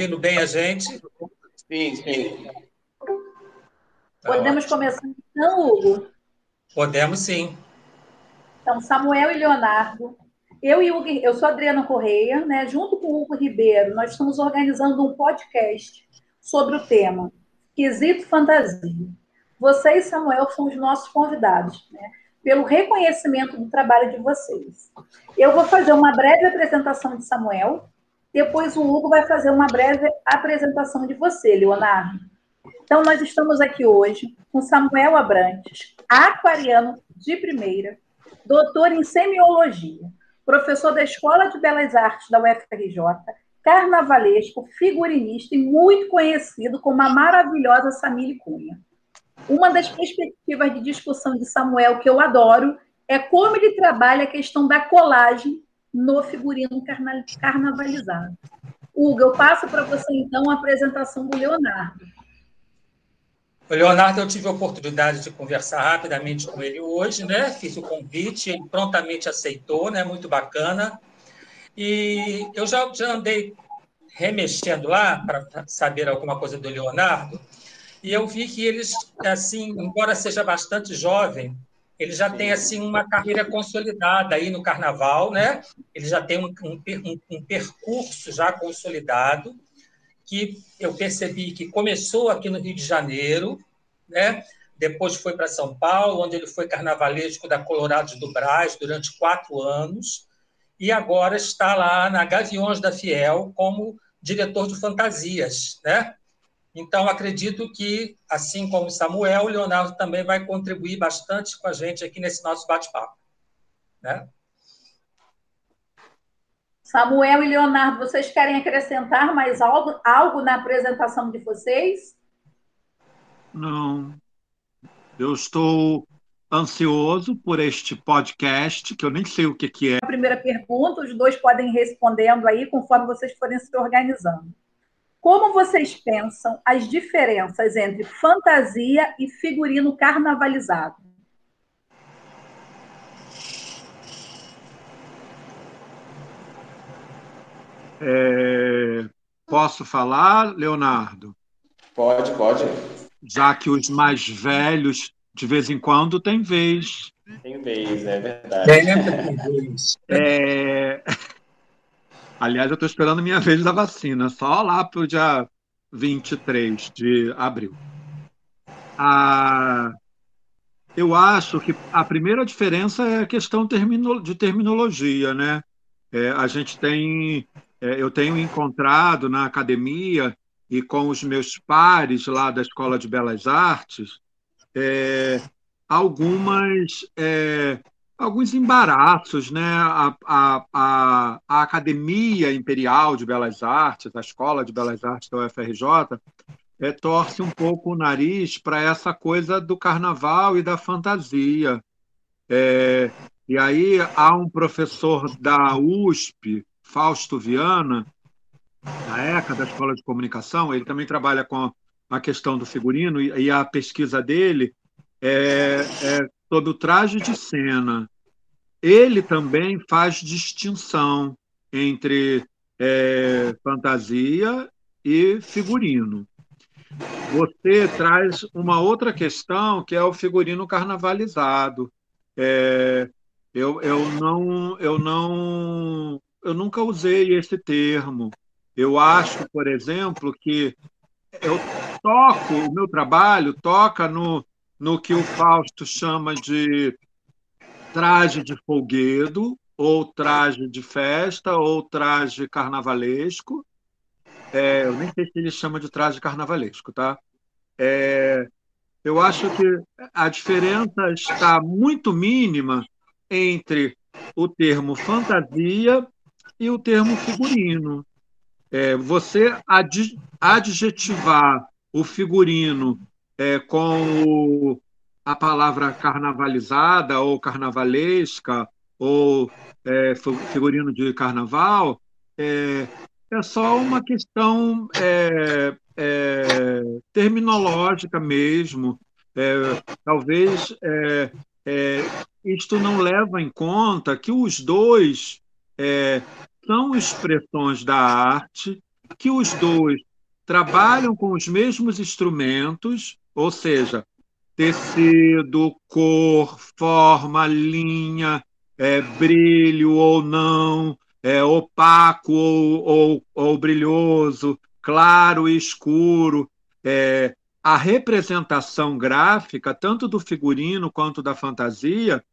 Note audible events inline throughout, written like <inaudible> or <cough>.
ouvindo bem a gente? Sim, sim. Tá Podemos ótimo. começar então, Hugo? Podemos sim. Então, Samuel e Leonardo. Eu e Hugo, eu sou Adriana Correia, né? Junto com o Hugo Ribeiro, nós estamos organizando um podcast sobre o tema Quesito Fantasia. Você e Samuel são os nossos convidados, né? Pelo reconhecimento do trabalho de vocês. Eu vou fazer uma breve apresentação de Samuel, depois o Hugo vai fazer uma breve apresentação de você, Leonardo. Então, nós estamos aqui hoje com Samuel Abrantes, aquariano de primeira, doutor em semiologia, professor da Escola de Belas Artes da UFRJ, carnavalesco, figurinista e muito conhecido como a maravilhosa Samile Cunha. Uma das perspectivas de discussão de Samuel que eu adoro é como ele trabalha a questão da colagem no figurino carnavalizado. Hugo, eu passo para você então a apresentação do Leonardo. O Leonardo, eu tive a oportunidade de conversar rapidamente com ele hoje, né? Fiz o convite, ele prontamente aceitou, né? Muito bacana. E eu já, já andei remexendo lá para saber alguma coisa do Leonardo, e eu vi que eles, assim, embora seja bastante jovem, ele já tem assim uma carreira consolidada aí no carnaval, né? Ele já tem um, um, um percurso já consolidado que eu percebi que começou aqui no Rio de Janeiro, né? Depois foi para São Paulo, onde ele foi carnavalesco da Colorados do Brás durante quatro anos, e agora está lá na Gaviões da Fiel como diretor de fantasias, né? Então, acredito que, assim como Samuel, o Leonardo também vai contribuir bastante com a gente aqui nesse nosso bate-papo. Né? Samuel e Leonardo, vocês querem acrescentar mais algo, algo na apresentação de vocês? Não. Eu estou ansioso por este podcast, que eu nem sei o que, que é. A primeira pergunta, os dois podem ir respondendo aí conforme vocês forem se organizando. Como vocês pensam as diferenças entre fantasia e figurino carnavalizado? É, posso falar, Leonardo? Pode, pode. Já que os mais velhos, de vez em quando, têm vez. Tem vez, é verdade. Tem vez. É... Aliás, eu estou esperando minha <laughs> vez da vacina, só lá para o dia 23 de abril. Ah, eu acho que a primeira diferença é a questão de terminologia, né? É, a gente tem, é, eu tenho encontrado na academia e com os meus pares lá da Escola de Belas Artes é, algumas é, alguns embaraços, né? A, a, a, a, Academia Imperial de Belas Artes, a Escola de Belas Artes da UFRJ, é, torce um pouco o nariz para essa coisa do carnaval e da fantasia. É, e aí há um professor da USP, Fausto Viana, da ECA, da Escola de Comunicação, ele também trabalha com a questão do figurino, e, e a pesquisa dele é, é sobre o traje de cena. Ele também faz distinção entre é, fantasia e figurino. Você traz uma outra questão que é o figurino carnavalizado. É, eu, eu não eu não eu nunca usei esse termo. Eu acho, por exemplo, que eu toco, o meu trabalho toca no, no que o Fausto chama de traje de folguedo, ou traje de festa, ou traje carnavalesco. É, eu nem sei se ele chama de traje carnavalesco, tá? É, eu acho que a diferença está muito mínima entre o termo fantasia e o termo figurino. É, você ad, adjetivar o figurino é, com a palavra carnavalizada ou carnavalesca ou é, figurino de carnaval é, é só uma questão é, é terminológica mesmo. É, talvez isto não leva em conta que os dois são expressões da arte que os dois trabalham com os mesmos instrumentos, ou seja, tecido, cor, forma, linha, é, brilho ou não, é, opaco ou, ou, ou, brilhoso, claro e escuro. É, a representação gráfica, tanto do figurino quanto da fantasia,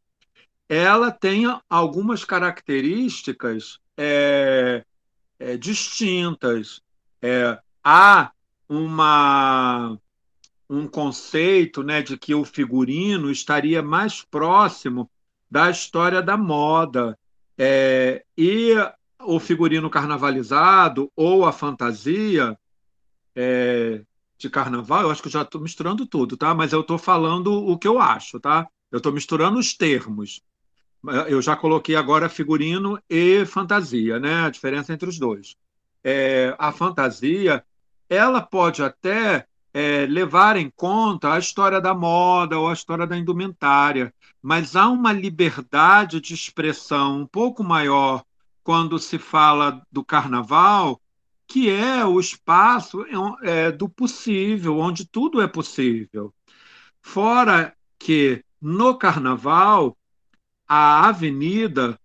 ela tem algumas características é, é, distintas. É, há uma, um conceito né, de que o figurino estaria mais próximo da história da moda. É, e o figurino carnavalizado ou a fantasia é, de carnaval, eu acho que eu já estou misturando tudo, tá? Mas eu estou falando o que eu acho, tá? Eu estou misturando os termos. Eu já coloquei agora figurino e fantasia, né? A diferença entre os dois. É, a fantasia, ela pode até é, levar em conta a história da moda ou a história da indumentária, mas há uma liberdade de expressão um pouco maior quando se fala do carnaval, que é o espaço é, do possível, onde tudo é possível. Fora que no carnaval a avenida,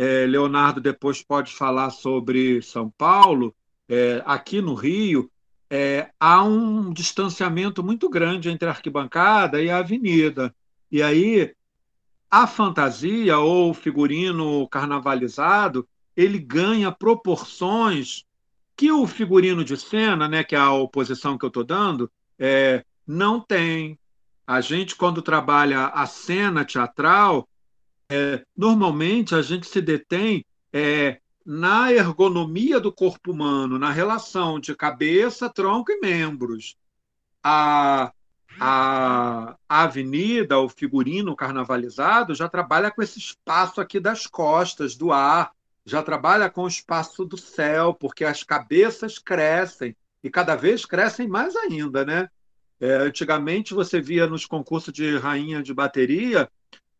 é, Leonardo depois pode falar sobre São Paulo, é, aqui no Rio, é, há um distanciamento muito grande entre a arquibancada e a avenida. E aí a fantasia ou figurino carnavalizado ele ganha proporções que o figurino de cena, né, que é a oposição que eu estou dando, é, não tem. A gente, quando trabalha a cena teatral, é, normalmente a gente se detém é, na ergonomia do corpo humano, na relação de cabeça, tronco e membros. A, a, a avenida, o figurino carnavalizado, já trabalha com esse espaço aqui das costas, do ar, já trabalha com o espaço do céu, porque as cabeças crescem, e cada vez crescem mais ainda, né? É, antigamente você via nos concursos de rainha de bateria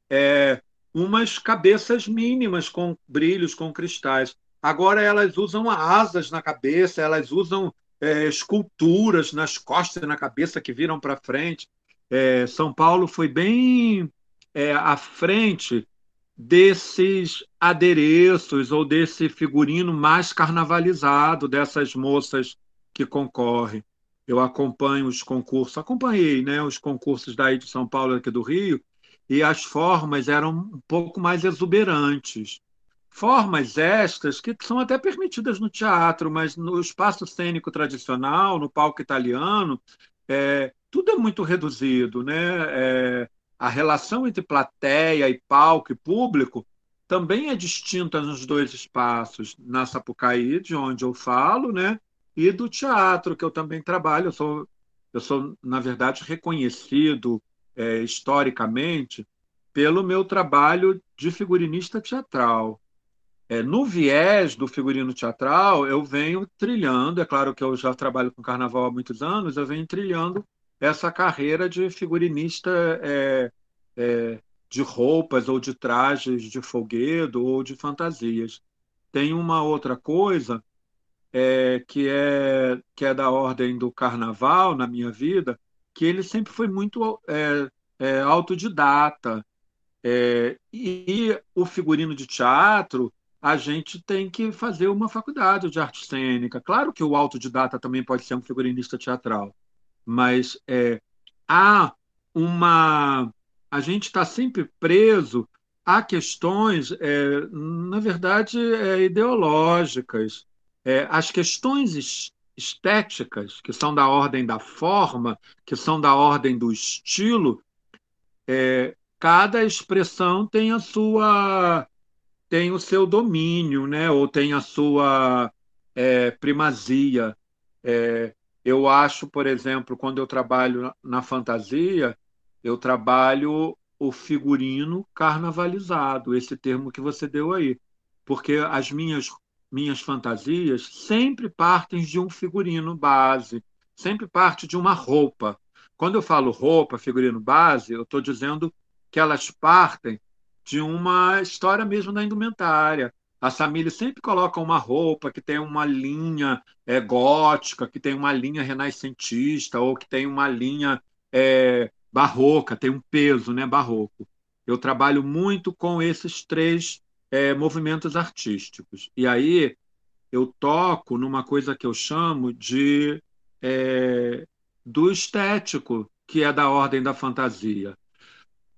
é, umas cabeças mínimas com brilhos, com cristais. Agora elas usam asas na cabeça, elas usam é, esculturas nas costas e na cabeça que viram para frente. É, São Paulo foi bem é, à frente desses adereços ou desse figurino mais carnavalizado dessas moças que concorrem. Eu acompanho os concursos, acompanhei né, os concursos daí de São Paulo aqui do Rio, e as formas eram um pouco mais exuberantes. Formas estas que são até permitidas no teatro, mas no espaço cênico tradicional, no palco italiano, é, tudo é muito reduzido. Né? É, a relação entre plateia e palco e público também é distinta nos dois espaços, na Sapucaí, de onde eu falo, né? e do teatro, que eu também trabalho. Eu sou, eu sou na verdade, reconhecido é, historicamente pelo meu trabalho de figurinista teatral. É, no viés do figurino teatral, eu venho trilhando, é claro que eu já trabalho com carnaval há muitos anos, eu venho trilhando essa carreira de figurinista é, é, de roupas ou de trajes de folguedo ou de fantasias. Tem uma outra coisa é, que, é, que é da ordem do carnaval na minha vida, que ele sempre foi muito é, é, autodidata. É, e, o figurino de teatro, a gente tem que fazer uma faculdade de arte cênica. Claro que o autodidata também pode ser um figurinista teatral, mas é, há uma. A gente está sempre preso a questões, é, na verdade, é, ideológicas. É, as questões estéticas, que são da ordem da forma, que são da ordem do estilo, é, cada expressão tem a sua tem o seu domínio, né? Ou tem a sua é, primazia. É, eu acho, por exemplo, quando eu trabalho na fantasia, eu trabalho o figurino carnavalizado, esse termo que você deu aí, porque as minhas minhas fantasias sempre partem de um figurino base, sempre parte de uma roupa. Quando eu falo roupa, figurino base, eu estou dizendo que elas partem de uma história mesmo da indumentária. A Samile sempre coloca uma roupa que tem uma linha é, gótica, que tem uma linha renascentista, ou que tem uma linha é, barroca, tem um peso né, barroco. Eu trabalho muito com esses três é, movimentos artísticos. E aí eu toco numa coisa que eu chamo de é, do estético, que é da ordem da fantasia.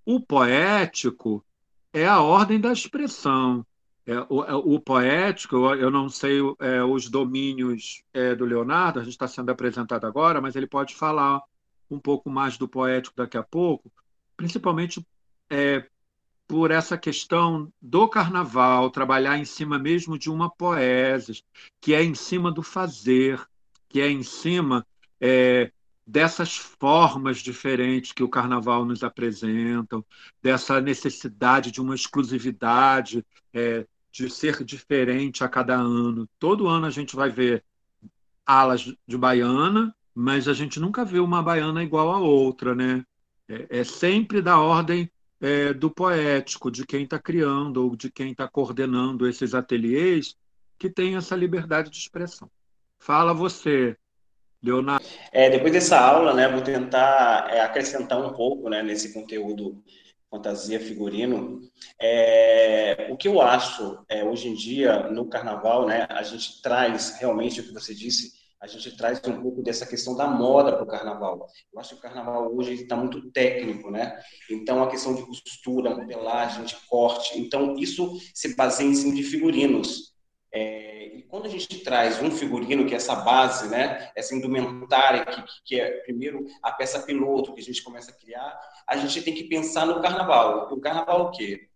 O poético é a ordem da expressão. É, o, é, o, poético, eu não sei é, os domínios é, do Leonardo, a gente está sendo apresentado agora, mas ele pode falar um pouco mais do poético daqui a pouco, principalmente é, por essa questão do carnaval, trabalhar em cima mesmo de uma poesia, que é em cima do fazer, que é em cima é, dessas formas diferentes que o carnaval nos apresenta, dessa necessidade de uma exclusividade, é, de ser diferente a cada ano. Todo ano a gente vai ver alas de baiana, mas a gente nunca vê uma baiana igual a outra, né? É, é sempre da ordem é, do poético, de quem está criando ou de quem está coordenando esses ateliês, que tem essa liberdade de expressão. Fala você, Leonardo. É, depois dessa aula, né, vou tentar é, acrescentar um pouco né, nesse conteúdo fantasia figurino. É, o que eu acho é, hoje em dia no carnaval, né, a gente traz realmente o que você disse, a gente traz um pouco dessa questão da moda para o carnaval. Eu acho que o carnaval hoje está muito técnico, né? Então a questão de costura, modelagem, de corte, então isso se baseia em cima de figurinos. É, e quando a gente traz um figurino, que é essa base, né, essa indumentária, que, que é primeiro a peça piloto que a gente começa a criar, a gente tem que pensar no carnaval. O carnaval o quê?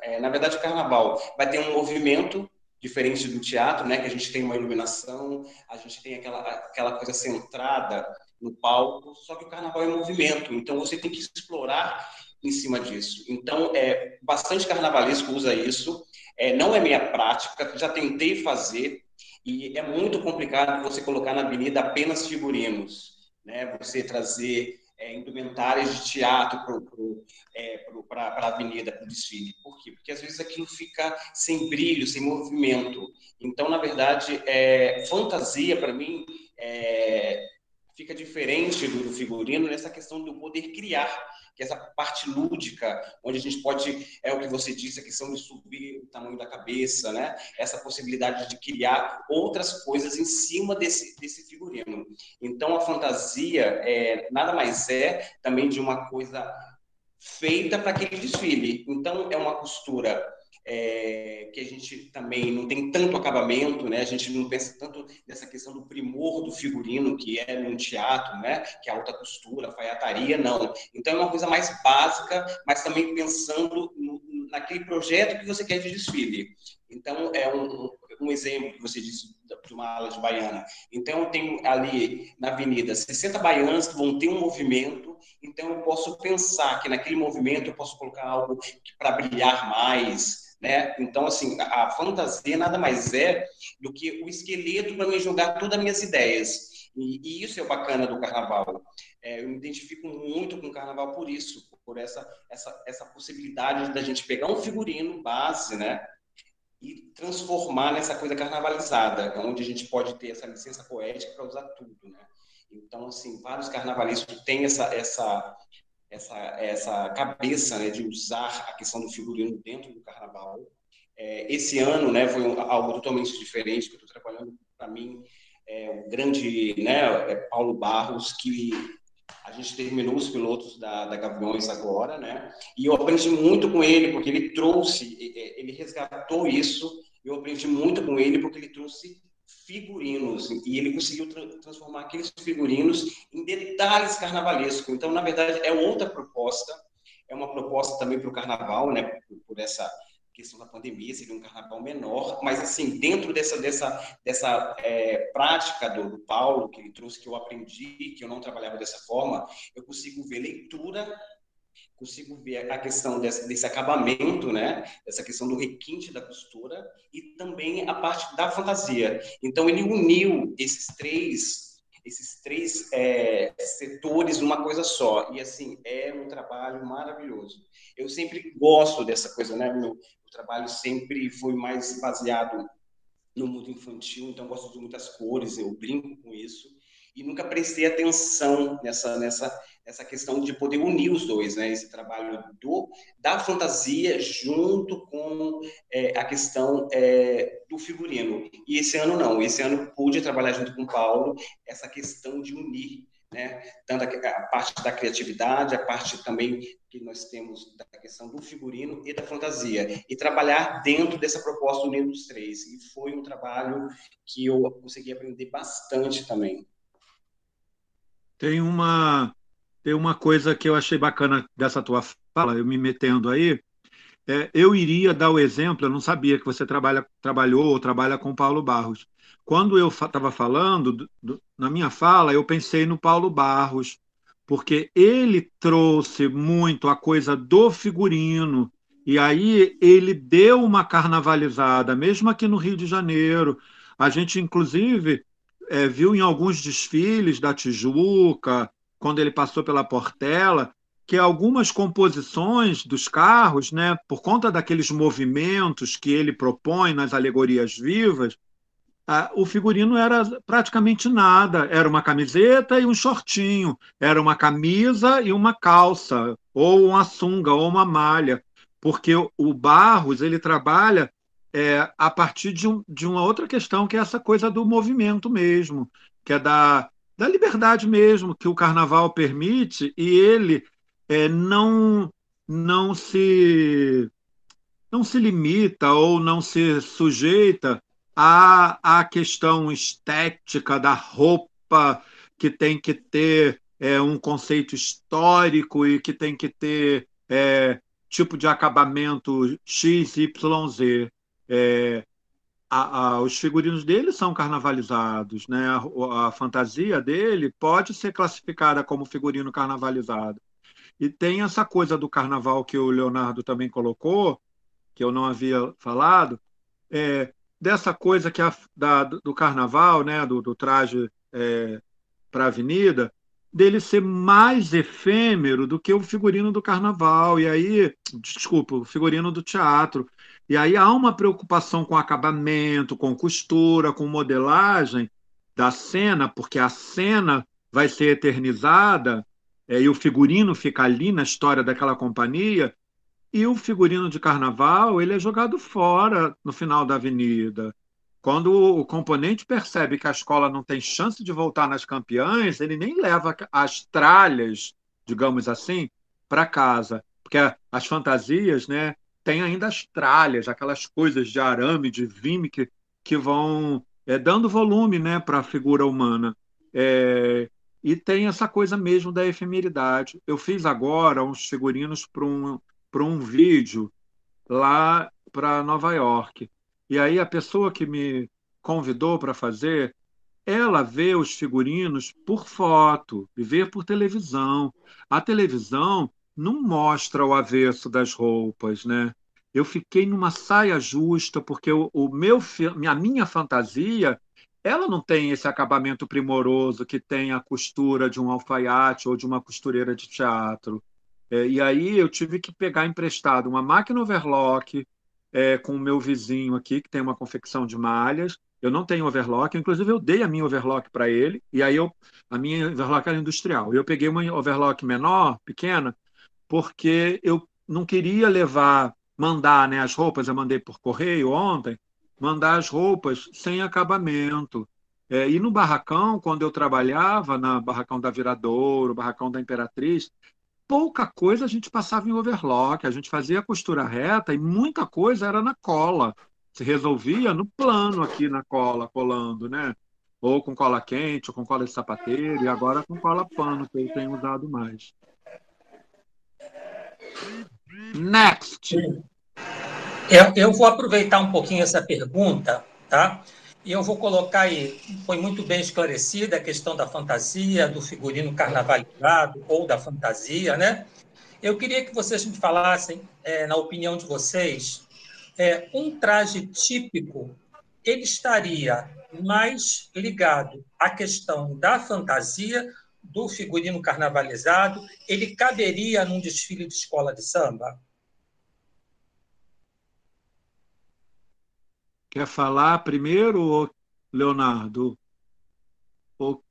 É, na verdade, o carnaval vai ter um movimento diferente do teatro, né, que a gente tem uma iluminação, a gente tem aquela, aquela coisa centrada no palco, só que o carnaval é movimento, então você tem que explorar em cima disso. Então, é bastante carnavalesco usa isso, é, não é minha prática, já tentei fazer e é muito complicado você colocar na avenida apenas figurinos, né? Você trazer é, indumentárias de teatro para é, a avenida, para o desfile. Por quê? Porque às vezes aquilo fica sem brilho, sem movimento. Então, na verdade, é, fantasia, para mim, é, fica diferente do figurino nessa questão do poder criar que é essa parte lúdica, onde a gente pode, é o que você disse, a questão de subir o tamanho da cabeça, né? Essa possibilidade de criar outras coisas em cima desse, desse figurino. Então, a fantasia é, nada mais é também de uma coisa feita para aquele desfile. Então, é uma costura é, que a gente também não tem tanto acabamento, né? A gente não pensa tanto nessa questão do primor do figurino que é num teatro, né? Que é alta costura, alfaiataria, não. Então é uma coisa mais básica, mas também pensando no, naquele projeto que você quer de desfile. Então é um, um exemplo que você disse de uma ala de baiana. Então eu tenho ali na avenida 60 baianas que vão ter um movimento, então eu posso pensar que naquele movimento eu posso colocar algo para brilhar mais, né? Então, assim, a fantasia nada mais é do que o esqueleto para me jogar todas as minhas ideias. E, e isso é o bacana do carnaval. É, eu me identifico muito com o carnaval por isso, por essa, essa, essa possibilidade da gente pegar um figurino base, né? E transformar nessa coisa carnavalizada, onde a gente pode ter essa licença poética para usar tudo, né? Então, assim, vários carnavalistas têm essa, essa, essa, essa cabeça né, de usar a questão do figurino dentro do carnaval. É, esse ano né, foi algo totalmente diferente, que eu estou trabalhando, para mim, é, o grande né, é Paulo Barros, que a gente terminou os pilotos da, da Gaviões agora, né? E eu aprendi muito com ele, porque ele trouxe, ele resgatou isso. Eu aprendi muito com ele, porque ele trouxe figurinos e ele conseguiu tra transformar aqueles figurinos em detalhes carnavalescos. Então, na verdade, é outra proposta, é uma proposta também para o carnaval, né? Por, por, essa questão da pandemia, seria um carnaval menor, mas assim dentro dessa dessa dessa é, prática do, do Paulo que ele trouxe, que eu aprendi, que eu não trabalhava dessa forma, eu consigo ver leitura consigo ver a questão desse, desse acabamento, né? Essa questão do requinte da costura e também a parte da fantasia. Então ele uniu esses três esses três é, setores numa coisa só e assim é um trabalho maravilhoso. Eu sempre gosto dessa coisa, né? Eu o trabalho sempre foi mais baseado no mundo infantil, então gosto de muitas cores, eu brinco com isso e nunca prestei atenção nessa nessa essa questão de poder unir os dois, né? Esse trabalho do da fantasia junto com é, a questão é, do figurino. E esse ano não, esse ano pude trabalhar junto com o Paulo essa questão de unir, né? Tanto a, a parte da criatividade, a parte também que nós temos da questão do figurino e da fantasia e trabalhar dentro dessa proposta unindo os três. E foi um trabalho que eu consegui aprender bastante também. Tem uma tem uma coisa que eu achei bacana dessa tua fala, eu me metendo aí. É, eu iria dar o exemplo, eu não sabia que você trabalha, trabalhou ou trabalha com Paulo Barros. Quando eu estava falando, do, do, na minha fala, eu pensei no Paulo Barros, porque ele trouxe muito a coisa do figurino, e aí ele deu uma carnavalizada, mesmo aqui no Rio de Janeiro. A gente, inclusive, é, viu em alguns desfiles da Tijuca, quando ele passou pela Portela, que algumas composições dos carros, né, por conta daqueles movimentos que ele propõe nas alegorias vivas, o figurino era praticamente nada. Era uma camiseta e um shortinho, era uma camisa e uma calça, ou uma sunga, ou uma malha, porque o Barros ele trabalha é, a partir de, um, de uma outra questão, que é essa coisa do movimento mesmo, que é da, da liberdade mesmo que o carnaval permite e ele é, não não se não se limita ou não se sujeita à, à questão estética da roupa que tem que ter é, um conceito histórico e que tem que ter é, tipo de acabamento X, Y, Z. É, a, a, os figurinos dele são carnavalizados, né? A, a, fantasia dele pode ser classificada como figurino carnavalizado. E tem essa coisa do carnaval que o Leonardo também colocou, que eu não havia falado, é, dessa coisa que da, do carnaval, né? Do, do traje é, para a avenida, dele ser mais efêmero do que o figurino do carnaval. E aí, desculpa, o figurino do teatro. E aí há uma preocupação com acabamento, com costura, com modelagem da cena, porque a cena vai ser eternizada é, e o figurino fica ali na história daquela companhia. E o figurino de carnaval ele é jogado fora no final da avenida. Quando o componente percebe que a escola não tem chance de voltar nas campeãs, ele nem leva as tralhas, digamos assim, para casa. Porque as fantasias, né, tem ainda as tralhas, aquelas coisas de arame, de vime que, que vão é, dando volume né, para a figura humana. É, e tem essa coisa mesmo da efemeridade. Eu fiz agora uns figurinos para um, um vídeo lá para Nova York. E aí a pessoa que me convidou para fazer, ela vê os figurinos por foto e vê por televisão. A televisão não mostra o avesso das roupas, né? Eu fiquei numa saia justa porque o, o meu a minha fantasia ela não tem esse acabamento primoroso que tem a costura de um alfaiate ou de uma costureira de teatro. É, e aí eu tive que pegar emprestado uma máquina overlock é, com o meu vizinho aqui, que tem uma confecção de malhas. Eu não tenho overlock, inclusive eu dei a minha overlock para ele, e aí eu, a minha overlock era industrial. Eu peguei uma overlock menor, pequena, porque eu não queria levar, mandar né, as roupas, eu mandei por correio ontem, mandar as roupas sem acabamento. É, e no barracão, quando eu trabalhava na barracão da Viradouro, barracão da Imperatriz, pouca coisa a gente passava em overlock, a gente fazia costura reta e muita coisa era na cola. Se resolvia no plano aqui na cola, colando, né? Ou com cola quente, ou com cola de sapateiro, e agora com cola pano, que eu tenho usado mais. Next. Eu, eu vou aproveitar um pouquinho essa pergunta, tá? E eu vou colocar aí, foi muito bem esclarecida a questão da fantasia, do figurino carnavalizado ou da fantasia, né? Eu queria que vocês me falassem, é, na opinião de vocês, é, um traje típico, ele estaria mais ligado à questão da fantasia do figurino carnavalizado, ele caberia num desfile de escola de samba? Quer falar primeiro, Leonardo? Ou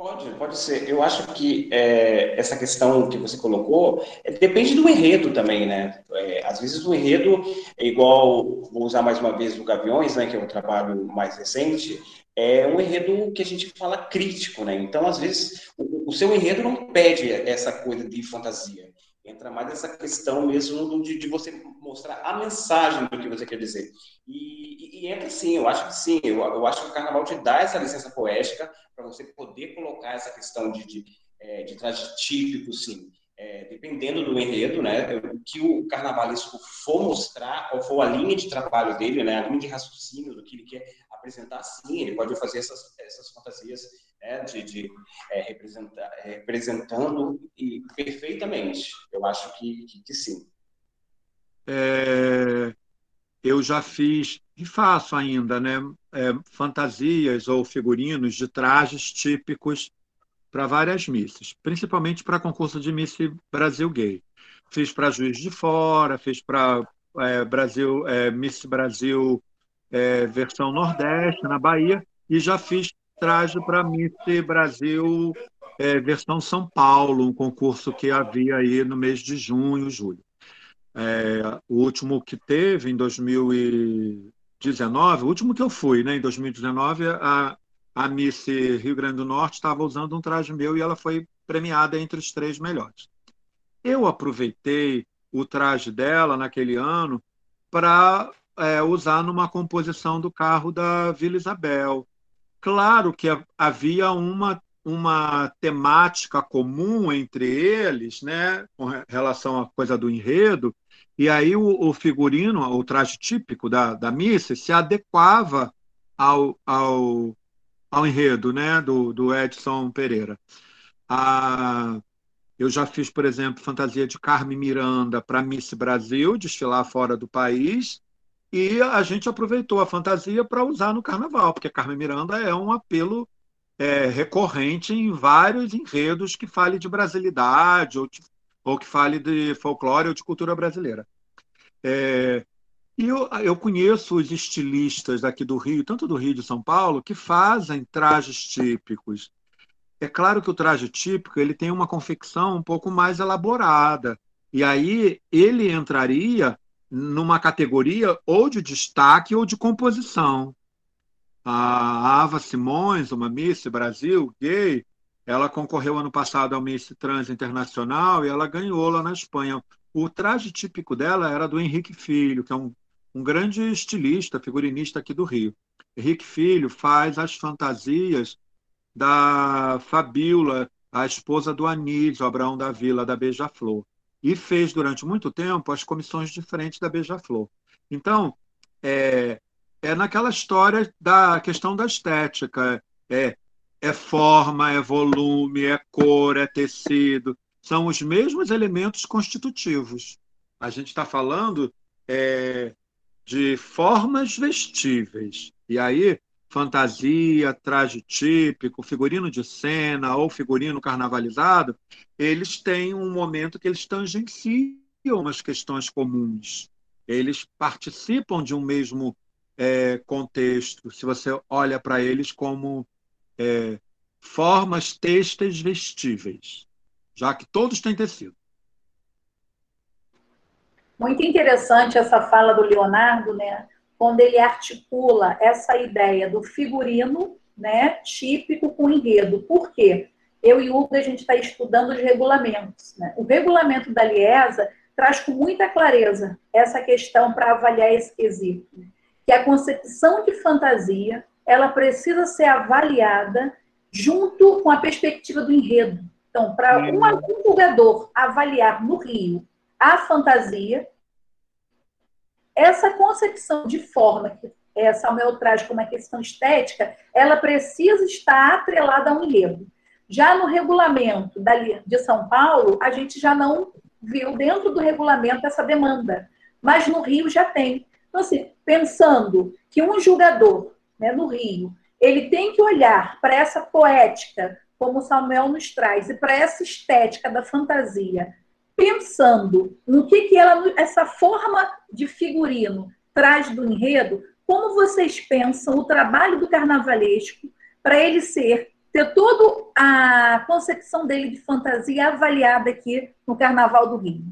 Pode, pode ser. Eu acho que é, essa questão que você colocou é, depende do enredo também, né? É, às vezes o enredo é igual, vou usar mais uma vez o Gaviões, né, que é um trabalho mais recente, é um enredo que a gente fala crítico, né? Então, às vezes, o, o seu enredo não pede essa coisa de fantasia. Entra mais nessa questão mesmo de, de, você mostrar a mensagem do que você quer dizer. E, e, e entra sim, eu acho que sim. Eu, eu, acho que o carnaval te dá essa licença poética para você poder colocar essa questão de, de, é, de traje típico, sim. É, dependendo do enredo, né, o que o carnavalesco for mostrar, qual for a linha de trabalho dele, né, a linha de raciocínio do que ele quer apresentar, sim, ele pode fazer essas, essas fantasias né, de, de é, representar, representando e perfeitamente. Eu acho que, que, que sim. É, eu já fiz e faço ainda, né, é, fantasias ou figurinos de trajes típicos para várias missas, principalmente para concurso de Miss Brasil Gay. Fiz para Juiz de Fora, fiz para é, Brasil é, Miss Brasil é, versão Nordeste na Bahia e já fiz traje para Miss Brasil é, versão São Paulo, um concurso que havia aí no mês de junho, julho. É, o último que teve em 2019, o último que eu fui, né, em 2019, a, a Miss Rio Grande do Norte estava usando um traje meu e ela foi premiada entre os três melhores. Eu aproveitei o traje dela naquele ano para é, usar numa composição do carro da Vila Isabel. Claro que havia uma, uma temática comum entre eles, né, com relação à coisa do enredo, e aí o, o figurino, o traje típico da, da missa, se adequava ao, ao, ao enredo né, do, do Edson Pereira. A, eu já fiz, por exemplo, fantasia de Carmen Miranda para Miss Brasil, desfilar fora do país, e a gente aproveitou a fantasia para usar no carnaval, porque Carmen Miranda é um apelo é, recorrente em vários enredos que fale de brasilidade ou, de, ou que fale de folclore ou de cultura brasileira. É, e eu, eu conheço os estilistas daqui do Rio, tanto do Rio de São Paulo, que fazem trajes típicos. É claro que o traje típico ele tem uma confecção um pouco mais elaborada. E aí ele entraria numa categoria ou de destaque ou de composição. A Ava Simões, uma Miss Brasil gay, ela concorreu ano passado ao Miss Trans Internacional e ela ganhou lá na Espanha. O traje típico dela era do Henrique Filho, que é um, um grande estilista, figurinista aqui do Rio. Henrique Filho faz as fantasias da Fabiola, a esposa do Anísio Abraão da Vila, da Beija-Flor e fez durante muito tempo as comissões de frente da Beija-Flor. Então, é, é naquela história da questão da estética. É, é forma, é volume, é cor, é tecido. São os mesmos elementos constitutivos. A gente está falando é, de formas vestíveis. E aí, fantasia, traje típico, figurino de cena ou figurino carnavalizado, eles têm um momento que eles tangenciam umas questões comuns. Eles participam de um mesmo é, contexto, se você olha para eles como é, formas têxteis vestíveis, já que todos têm tecido. Muito interessante essa fala do Leonardo, né? Quando ele articula essa ideia do figurino né, típico com enredo. Por quê? Eu e o Hugo, a gente está estudando os regulamentos. Né? O regulamento da Liesa traz com muita clareza essa questão para avaliar esse quesito. Né? Que a concepção de fantasia ela precisa ser avaliada junto com a perspectiva do enredo. Então, para um, um jogador avaliar no Rio a fantasia, essa concepção de forma que é, Samuel traz como uma questão estética, ela precisa estar atrelada a um enredo. Já no regulamento de São Paulo, a gente já não viu dentro do regulamento essa demanda, mas no Rio já tem. Então, assim, pensando que um julgador né, no Rio, ele tem que olhar para essa poética, como o Samuel nos traz, e para essa estética da fantasia, pensando no que, que ela, essa forma de figurino traz do enredo, como vocês pensam o trabalho do carnavalesco para ele ser ter toda a concepção dele de fantasia avaliada aqui no Carnaval do Rio?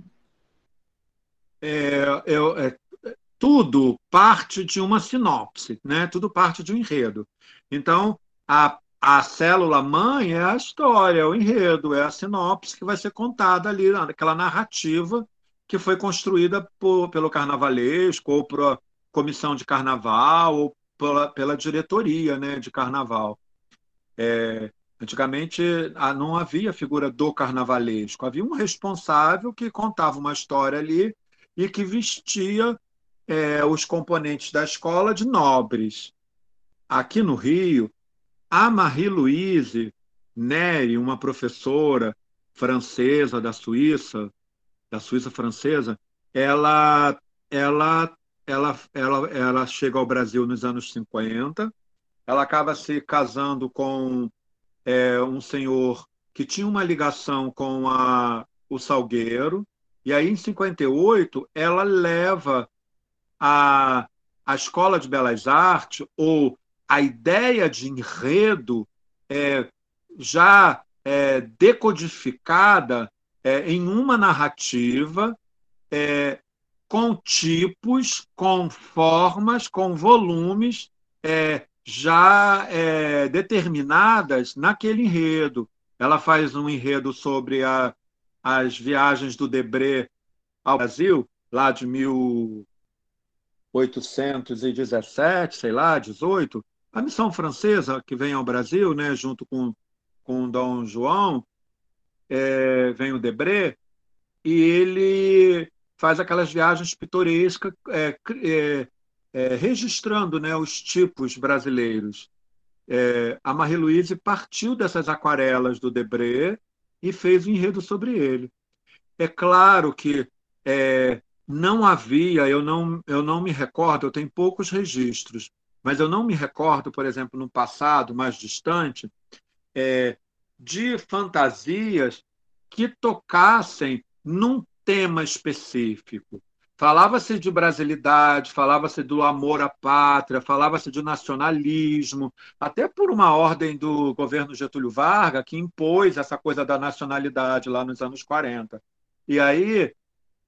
É, é, é, tudo parte de uma sinopse, né? tudo parte de um enredo. Então, a, a célula mãe é a história, é o enredo, é a sinopse que vai ser contada ali, aquela narrativa que foi construída por, pelo carnavalesco, ou por comissão de carnaval, ou pela, pela diretoria né, de carnaval. É, antigamente não havia figura do carnavalesco, havia um responsável que contava uma história ali e que vestia é, os componentes da escola de nobres. Aqui no Rio, a Marie-Louise Neri, uma professora francesa da Suíça, da Suíça francesa, ela, ela, ela, ela, ela chega ao Brasil nos anos 50, ela acaba se casando com é, um senhor que tinha uma ligação com a, o Salgueiro, e aí, em 58, ela leva a, a Escola de Belas Artes, ou a ideia de enredo é, já é, decodificada é, em uma narrativa é, com tipos, com formas, com volumes é, já é, determinadas naquele enredo. Ela faz um enredo sobre a, as viagens do Debré ao Brasil, lá de 1817, sei lá, 18, a missão francesa que vem ao Brasil, né, junto com, com Dom João, é, vem o Debré, e ele faz aquelas viagens pitorescas, é, é, é, registrando né, os tipos brasileiros. É, a Marie-Louise partiu dessas aquarelas do Debré e fez um enredo sobre ele. É claro que é, não havia, eu não, eu não me recordo, eu tenho poucos registros, mas eu não me recordo, por exemplo, no passado mais distante, é, de fantasias que tocassem num tema específico. Falava-se de brasilidade, falava-se do amor à pátria, falava-se de nacionalismo, até por uma ordem do governo Getúlio Vargas, que impôs essa coisa da nacionalidade lá nos anos 40. E aí,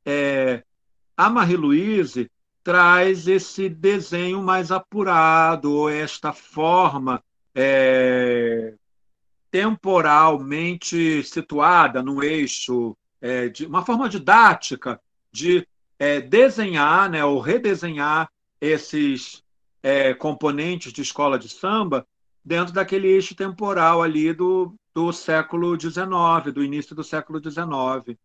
é, a Marie-Louise traz esse desenho mais apurado, esta forma é, temporalmente situada no eixo, é, de uma forma didática de é, desenhar né, ou redesenhar esses é, componentes de escola de samba dentro daquele eixo temporal ali do, do século XIX, do início do século XIX.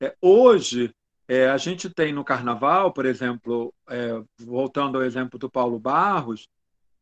É, hoje, é, a gente tem no carnaval, por exemplo, é, voltando ao exemplo do Paulo Barros,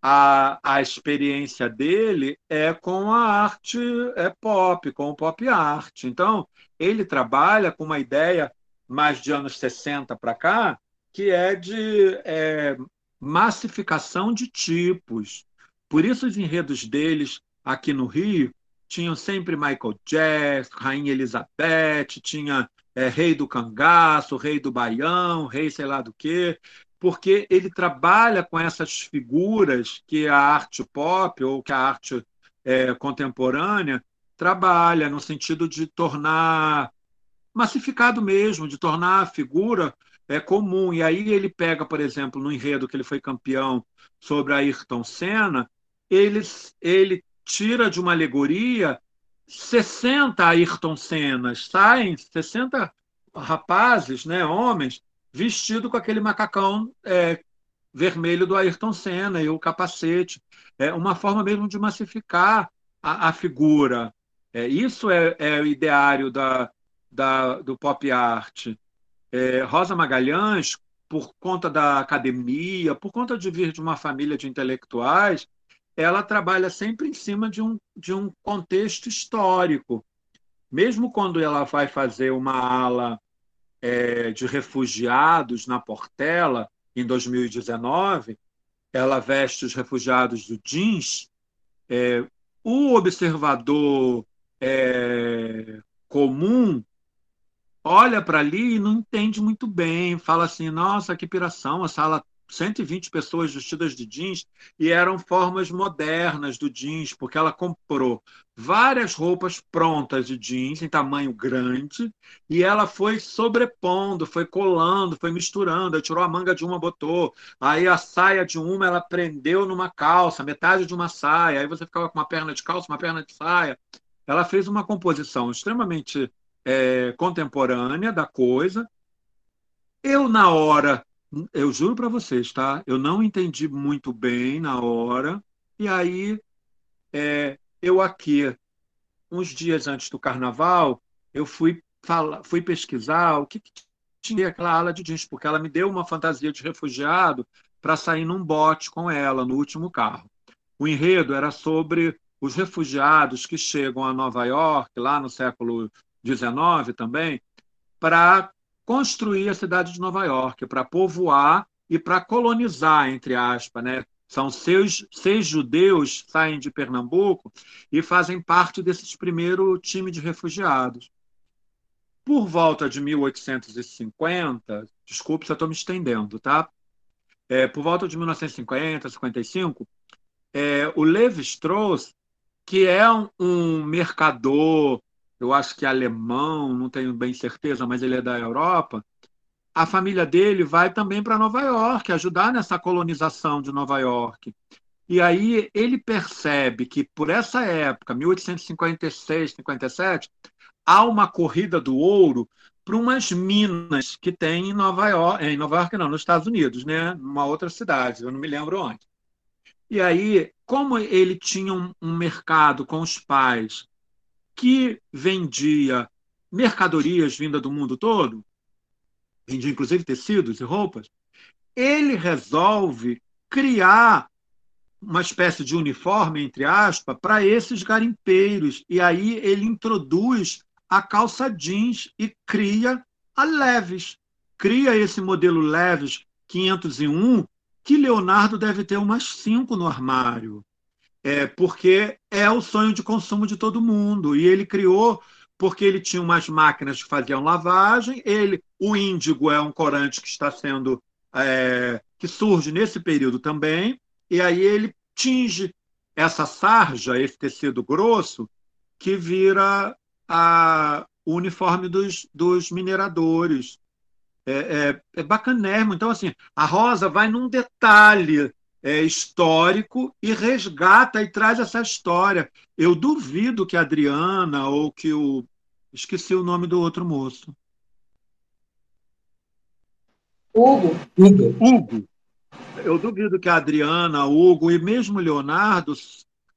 a, a experiência dele é com a arte é pop, com o pop art. Então, ele trabalha com uma ideia mais de anos 60 para cá, que é de é, massificação de tipos. Por isso, os enredos deles aqui no Rio tinham sempre Michael Jackson, Rainha Elizabeth, tinha é, Rei do Cangaço, Rei do Baião, Rei sei lá do quê, porque ele trabalha com essas figuras que a arte pop ou que a arte é, contemporânea trabalha, no sentido de tornar massificado mesmo, de tornar a figura é, comum. E aí ele pega, por exemplo, no enredo que ele foi campeão sobre a Ayrton Senna, ele, ele tira de uma alegoria 60 Ayrton Sennas, saem 60 rapazes, né, homens, vestidos com aquele macacão é, vermelho do Ayrton Senna e o capacete. É uma forma mesmo de massificar a, a figura. É, isso é, é o ideário da, da, do pop art. É, Rosa Magalhães, por conta da academia, por conta de vir de uma família de intelectuais, ela trabalha sempre em cima de um, de um contexto histórico. Mesmo quando ela vai fazer uma ala é, de refugiados na Portela, em 2019, ela veste os refugiados do jeans, é, o observador é, comum olha para ali e não entende muito bem, fala assim, nossa, que piração, essa ala 120 pessoas vestidas de jeans e eram formas modernas do jeans, porque ela comprou várias roupas prontas de jeans em tamanho grande e ela foi sobrepondo, foi colando, foi misturando, aí tirou a manga de uma, botou, aí a saia de uma ela prendeu numa calça, metade de uma saia, aí você ficava com uma perna de calça, uma perna de saia. Ela fez uma composição extremamente é, contemporânea da coisa. Eu, na hora, eu juro para vocês, tá? Eu não entendi muito bem na hora. E aí, é, eu aqui, uns dias antes do carnaval, eu fui, falar, fui pesquisar o que, que tinha aquela ala de jeans, porque ela me deu uma fantasia de refugiado para sair num bote com ela no último carro. O enredo era sobre os refugiados que chegam a Nova York, lá no século XIX também, para construir a cidade de Nova York, para povoar e para colonizar, entre aspas. Né? São seis, seis judeus saem de Pernambuco e fazem parte desses primeiro time de refugiados. Por volta de 1850, desculpe se eu estou me estendendo, tá? É, por volta de 1950, 55, é, o Levi Strauss, que é um, um mercador eu acho que é alemão, não tenho bem certeza, mas ele é da Europa. A família dele vai também para Nova York, ajudar nessa colonização de Nova York. E aí ele percebe que por essa época, 1856, 57, há uma corrida do ouro para umas minas que tem em Nova York, em Nova York não, nos Estados Unidos, né, numa outra cidade, eu não me lembro onde. E aí, como ele tinha um mercado com os pais que vendia mercadorias vindas do mundo todo, vendia inclusive tecidos e roupas, ele resolve criar uma espécie de uniforme, entre aspas, para esses garimpeiros. E aí ele introduz a calça jeans e cria a Leves. Cria esse modelo Leves 501, que Leonardo deve ter umas cinco no armário é, porque é o sonho de consumo de todo mundo. E ele criou porque ele tinha umas máquinas que faziam lavagem. Ele, o índigo é um corante que está sendo é, que surge nesse período também. E aí ele tinge essa sarja, esse tecido grosso, que vira a, o uniforme dos, dos mineradores. É, é, é. Então, assim, a Rosa vai num detalhe é, histórico e resgata e traz essa história. Eu duvido que a Adriana ou que o. Esqueci o nome do outro moço. Hugo. Hugo. Hugo. Eu duvido que a Adriana, Hugo e mesmo Leonardo,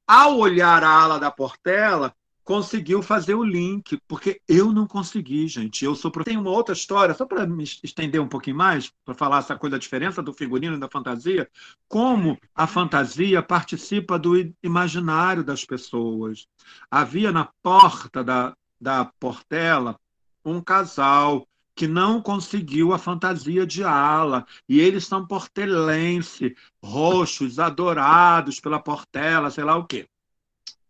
ao olhar a ala da Portela, conseguiu fazer o link, porque eu não consegui, gente. Eu sou Tem uma outra história, só para me estender um pouquinho mais, para falar essa coisa, a diferença do figurino e da fantasia, como a fantasia participa do imaginário das pessoas. Havia na porta da, da Portela um casal que não conseguiu a fantasia de ala, e eles são portelense, roxos, adorados pela Portela, sei lá o quê.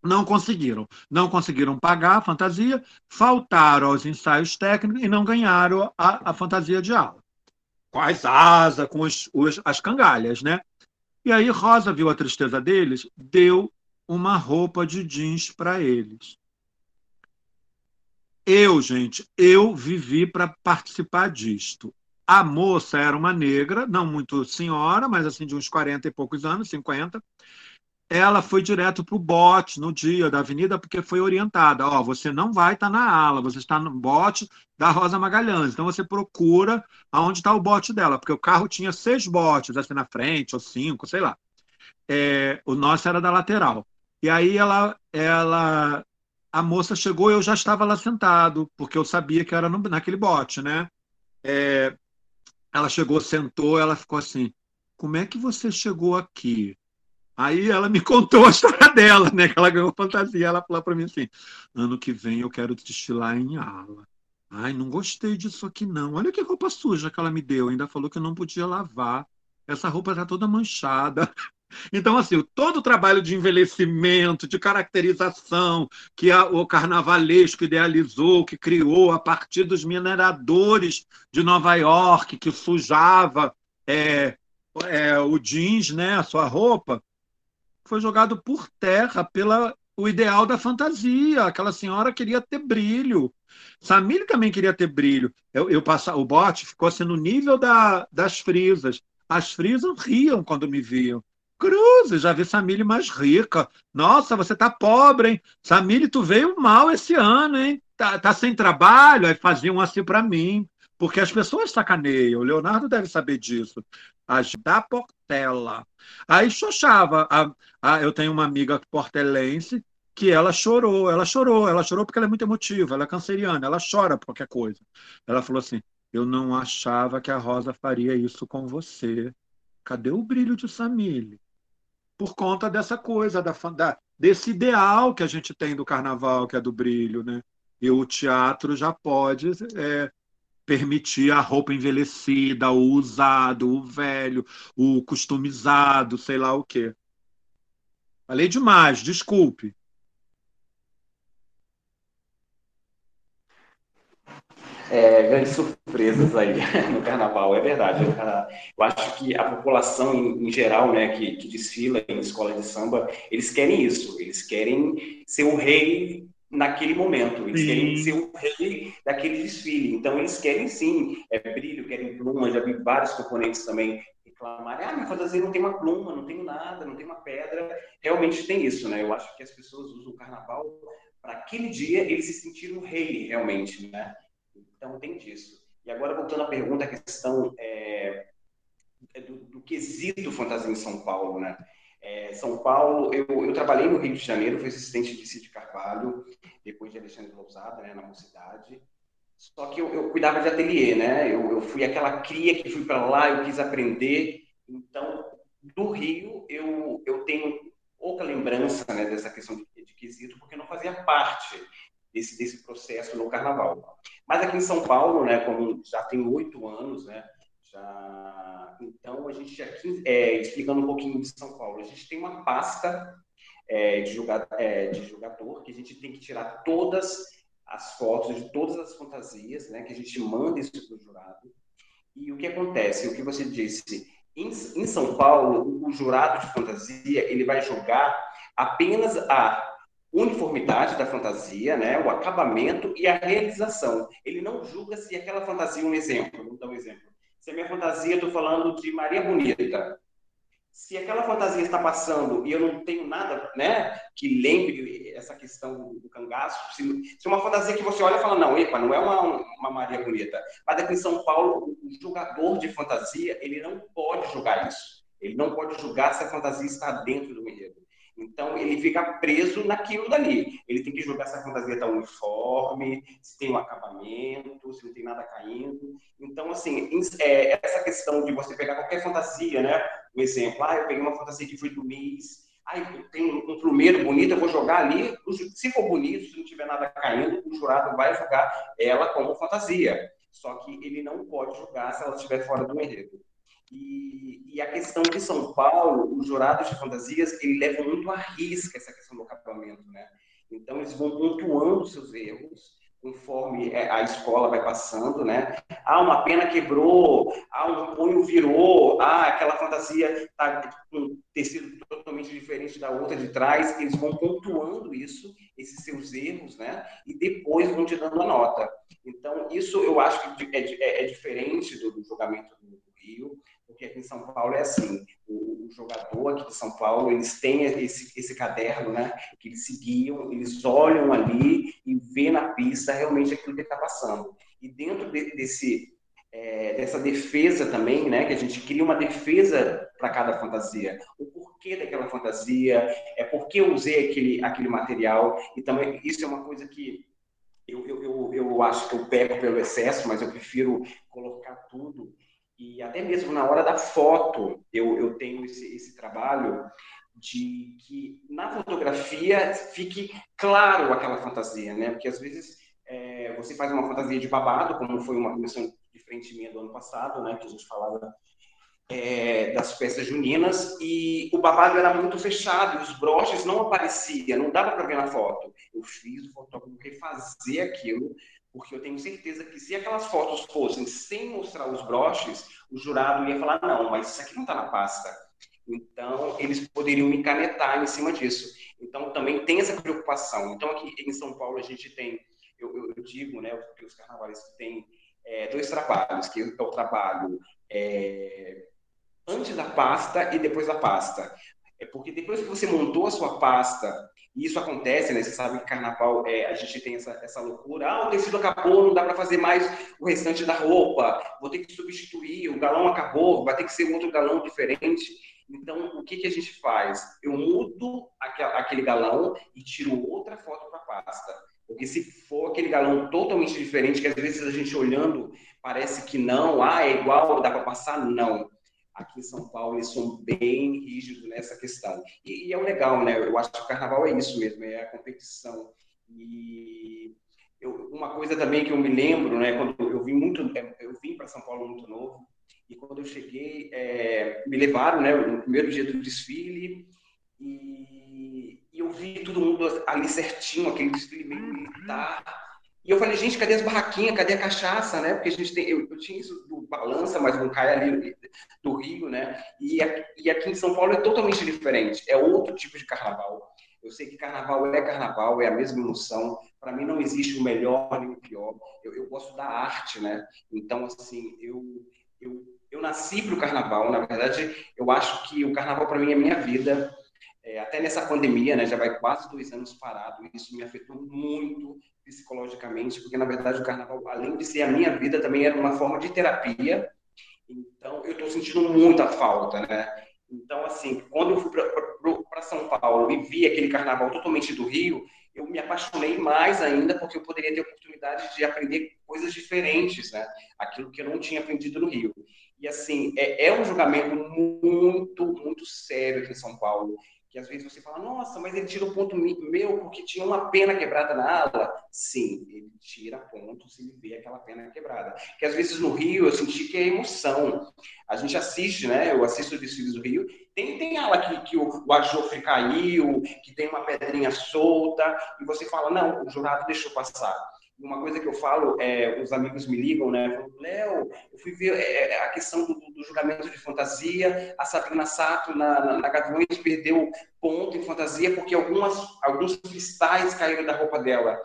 Não conseguiram. Não conseguiram pagar a fantasia, faltaram aos ensaios técnicos e não ganharam a, a fantasia de aula. Com as asas, com os, os, as cangalhas, né? E aí Rosa viu a tristeza deles, deu uma roupa de jeans para eles. Eu, gente, eu vivi para participar disto. A moça era uma negra, não muito senhora, mas assim de uns 40 e poucos anos, 50, ela foi direto para o bote no dia da avenida, porque foi orientada: ó, você não vai estar tá na ala, você está no bote da Rosa Magalhães. Então você procura aonde está o bote dela, porque o carro tinha seis botes, assim na frente, ou cinco, sei lá. É, o nosso era da lateral. E aí ela, ela, a moça chegou, eu já estava lá sentado, porque eu sabia que era no, naquele bote, né? É, ela chegou, sentou, ela ficou assim: como é que você chegou aqui? Aí ela me contou a história <laughs> dela, né? Que ela ganhou fantasia. Ela falou para mim assim: ano que vem eu quero desfilar em ala. Ai, não gostei disso aqui, não. Olha que roupa suja que ela me deu. Ainda falou que eu não podia lavar. Essa roupa está toda manchada. <laughs> Então, assim, todo o trabalho de envelhecimento, de caracterização que a, o carnavalesco idealizou, que criou a partir dos mineradores de Nova York, que sujava é, é, o jeans, né, a sua roupa, foi jogado por terra pela o ideal da fantasia. Aquela senhora queria ter brilho. Samir também queria ter brilho. Eu, eu passa, o bote ficou assim no nível da, das frisas. As frisas riam quando me viam. Cruzes, já vi Samile mais rica. Nossa, você tá pobre, hein? Samile, tu veio mal esse ano, hein? Tá, tá sem trabalho? Aí faziam assim para mim. Porque as pessoas sacaneiam. O Leonardo deve saber disso. As da Portela. Aí xoxava. A, a, eu tenho uma amiga portelense que ela chorou, ela chorou, ela chorou porque ela é muito emotiva, ela é canceriana, ela chora por qualquer coisa. Ela falou assim: Eu não achava que a Rosa faria isso com você. Cadê o brilho de Samile? Por conta dessa coisa, da, da, desse ideal que a gente tem do carnaval, que é do brilho, né? E o teatro já pode é, permitir a roupa envelhecida, o usado, o velho, o customizado, sei lá o quê. Falei demais, desculpe. é, grandes surpresas aí <laughs> no carnaval, é verdade. Eu acho que a população em, em geral, né, que, que, desfila em escola de samba, eles querem isso, eles querem ser o rei naquele momento, eles sim. querem ser o rei daquele desfile. Então, eles querem sim é, brilho, querem pluma, já vi vários componentes também reclamarem, ah, minha fantasia não tem uma pluma, não tem nada, não tem uma pedra. Realmente tem isso, né? Eu acho que as pessoas usam o carnaval para aquele dia eles se sentirem o rei, realmente, né? Então, tem disso. E agora, voltando à pergunta, a questão é, é, do, do, quesito fantasia em São Paulo, né? É, São Paulo, eu, eu, trabalhei no Rio de Janeiro, fui assistente de Cid Carvalho, depois de Alexandre Lousada, né, na mocidade. Só que eu, eu cuidava de ateliê, né? Eu, eu fui aquela cria que fui para lá, eu quis aprender. Então, do Rio, eu, eu tenho pouca lembrança né, dessa questão de, de quesito, porque não fazia parte desse, desse processo no carnaval. Mas aqui em São Paulo, né, como já tem oito anos, né, já, então a gente já, é, explicando um pouquinho de São Paulo, a gente tem uma pasta é, de, jogador, é, de jogador que a gente tem que tirar todas as fotos de todas as fantasias, né, que a gente manda isso para o jurado. E o que acontece? O que você disse, em, em São Paulo, o jurado de fantasia ele vai jogar apenas a uniformidade da fantasia, né, o acabamento e a realização. Ele não julga se aquela fantasia, um exemplo, vamos dar um exemplo. Se a minha fantasia, estou falando de Maria Bonita, se aquela fantasia está passando e eu não tenho nada, né, que lembre essa questão do cangaço, se, se uma fantasia que você olha e fala, não, epa, não é uma, uma Maria Bonita. Mas aqui em São Paulo, o jogador de fantasia, ele não pode julgar isso. Ele não pode julgar se a fantasia está dentro do enredo. Então, ele fica preso naquilo dali. Ele tem que jogar se a fantasia está uniforme, se tem um acabamento, se não tem nada caindo. Então, assim, é, essa questão de você pegar qualquer fantasia, né? Um exemplo, ah, eu peguei uma fantasia que foi do mês, ah, eu tenho um plumeiro bonito, eu vou jogar ali. Se for bonito, se não tiver nada caindo, o jurado vai jogar ela como fantasia. Só que ele não pode jogar se ela estiver fora do enredo. E, e, a questão de São Paulo, os jurados de fantasias, ele levam muito à risca essa questão do acabamento, né? Então, eles vão pontuando seus erros conforme é, a escola vai passando, né? Ah, uma pena quebrou, ah, um punho virou, ah, aquela fantasia está com tecido totalmente diferente da outra de trás. Eles vão pontuando isso, esses seus erros, né? E depois vão te dando a nota. Então, isso eu acho que é, é, é diferente do, do julgamento do Rio porque aqui em São Paulo é assim, o, jogador aqui de São Paulo, eles têm esse, esse caderno, né, que eles seguiam, eles olham ali e vê na pista realmente aquilo que está passando. E dentro de, desse, é, dessa defesa também, né, que a gente cria uma defesa para cada fantasia. O porquê daquela fantasia, é porque eu usei aquele, aquele material, e também isso é uma coisa que eu, eu, eu, eu acho que eu pego pelo excesso, mas eu prefiro colocar tudo e até mesmo na hora da foto, eu, eu tenho esse, esse trabalho de que na fotografia fique claro aquela fantasia, né? Porque às vezes é, você faz uma fantasia de babado, como foi uma comissão de frente minha do ano passado, né? Que a gente falava é, das peças juninas e o babado era muito fechado os broches não apareciam, não dava para ver na foto. Eu fiz o fotógrafo refazer aquilo Porque eu tenho certeza que se aquelas fotos fossem sem mostrar os broches, o jurado ia falar: não, mas isso aqui não está na pasta. Então, eles poderiam me canetar em cima disso. Então, também tem essa preocupação. Então, aqui em São Paulo, a gente tem, eu, eu, digo, né, que os carnavais têm é, dois trabalhos, que é o trabalho é, antes da pasta e depois da pasta. É porque depois que você montou a sua pasta, e isso acontece, né? Você sabe que carnaval é, a gente tem essa, essa loucura. Ah, o tecido acabou, não dá para fazer mais o restante da roupa. Vou ter que substituir, o galão acabou, vai ter que ser outro galão diferente. Então, o que, que a gente faz? Eu mudo aquele galão e tiro outra foto para a pasta. Porque se for aquele galão totalmente diferente, que às vezes a gente olhando parece que não, ah, é igual, dá para passar, não aqui em São Paulo eles são bem rígidos nessa questão. E, e, é o legal, né? Eu acho que o carnaval é isso mesmo, é a competição. E eu, uma coisa também que eu me lembro, né? Quando eu vim muito, é, eu vim para São Paulo muito novo e quando eu cheguei, é, me levaram, né? No primeiro dia do desfile e, e eu vi todo mundo ali certinho, aquele desfile meio militar e eu falei, gente, cadê as barraquinhas? Cadê a cachaça, né? Porque a gente tem, eu, eu tinha isso do balança, mas não cai ali do Rio, né? E e aqui em São Paulo é totalmente diferente. É outro tipo de carnaval. Eu sei que carnaval é carnaval, é a mesma emoção. Para mim não existe o melhor nem o pior. Eu, eu gosto da arte, né? Então, assim, eu, eu, eu nasci para o carnaval. Na verdade, eu acho que o carnaval para mim é minha vida. É, até nessa pandemia, né, já vai quase dois anos parado, isso me afetou muito psicologicamente, porque na verdade o carnaval, além de ser a minha vida, também era uma forma de terapia. Então eu estou sentindo muita falta, né? Então assim, quando eu fui para São Paulo e vi aquele carnaval totalmente do Rio, eu me apaixonei mais ainda porque eu poderia ter oportunidade de aprender coisas diferentes, né? Aquilo que eu não tinha aprendido no Rio. E assim, é, é um julgamento muito, muito sério aqui em São Paulo que às vezes você fala, nossa, mas ele tira o ponto meu porque tinha uma pena quebrada na ala. Sim, ele tira ponto se ele vê aquela pena quebrada. Que às vezes no Rio eu senti que é emoção. A gente assiste, né? Eu assisto desfiles do Rio. Tem, tem ala que, que o, o ajofre caiu, que tem uma pedrinha solta, e você fala, não, o jurado deixou passar uma coisa que eu falo, é, os amigos me ligam, né? Falam, Léo, eu fui ver é, é, a questão do, do, julgamento de fantasia, a Sabrina Sato na, na, na Gaviões perdeu ponto em fantasia porque algumas, alguns cristais caíram da roupa dela.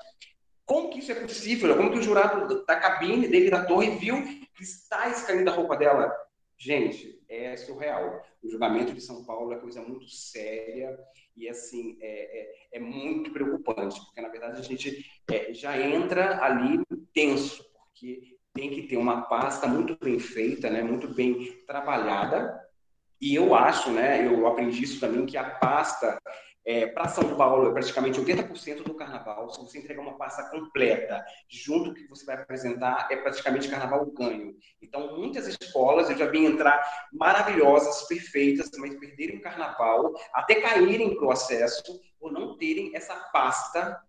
Como que isso é possível? Como que o jurado da cabine dele, da torre, viu cristais caindo da roupa dela? Gente, é surreal. O julgamento de São Paulo é coisa muito séria e, assim, é, é, é muito preocupante, porque, na verdade, a gente é, já entra ali tenso, porque tem que ter uma pasta muito bem feita, né, muito bem trabalhada, e eu acho, né, eu aprendi isso também, que a pasta é, para São Paulo, é praticamente 80% do carnaval. Se você entregar uma pasta completa, junto com o que você vai apresentar, é praticamente carnaval ganho. Então, muitas escolas eu já vi entrar maravilhosas, perfeitas, mas perderem o carnaval, até caírem para o acesso, ou não terem essa pasta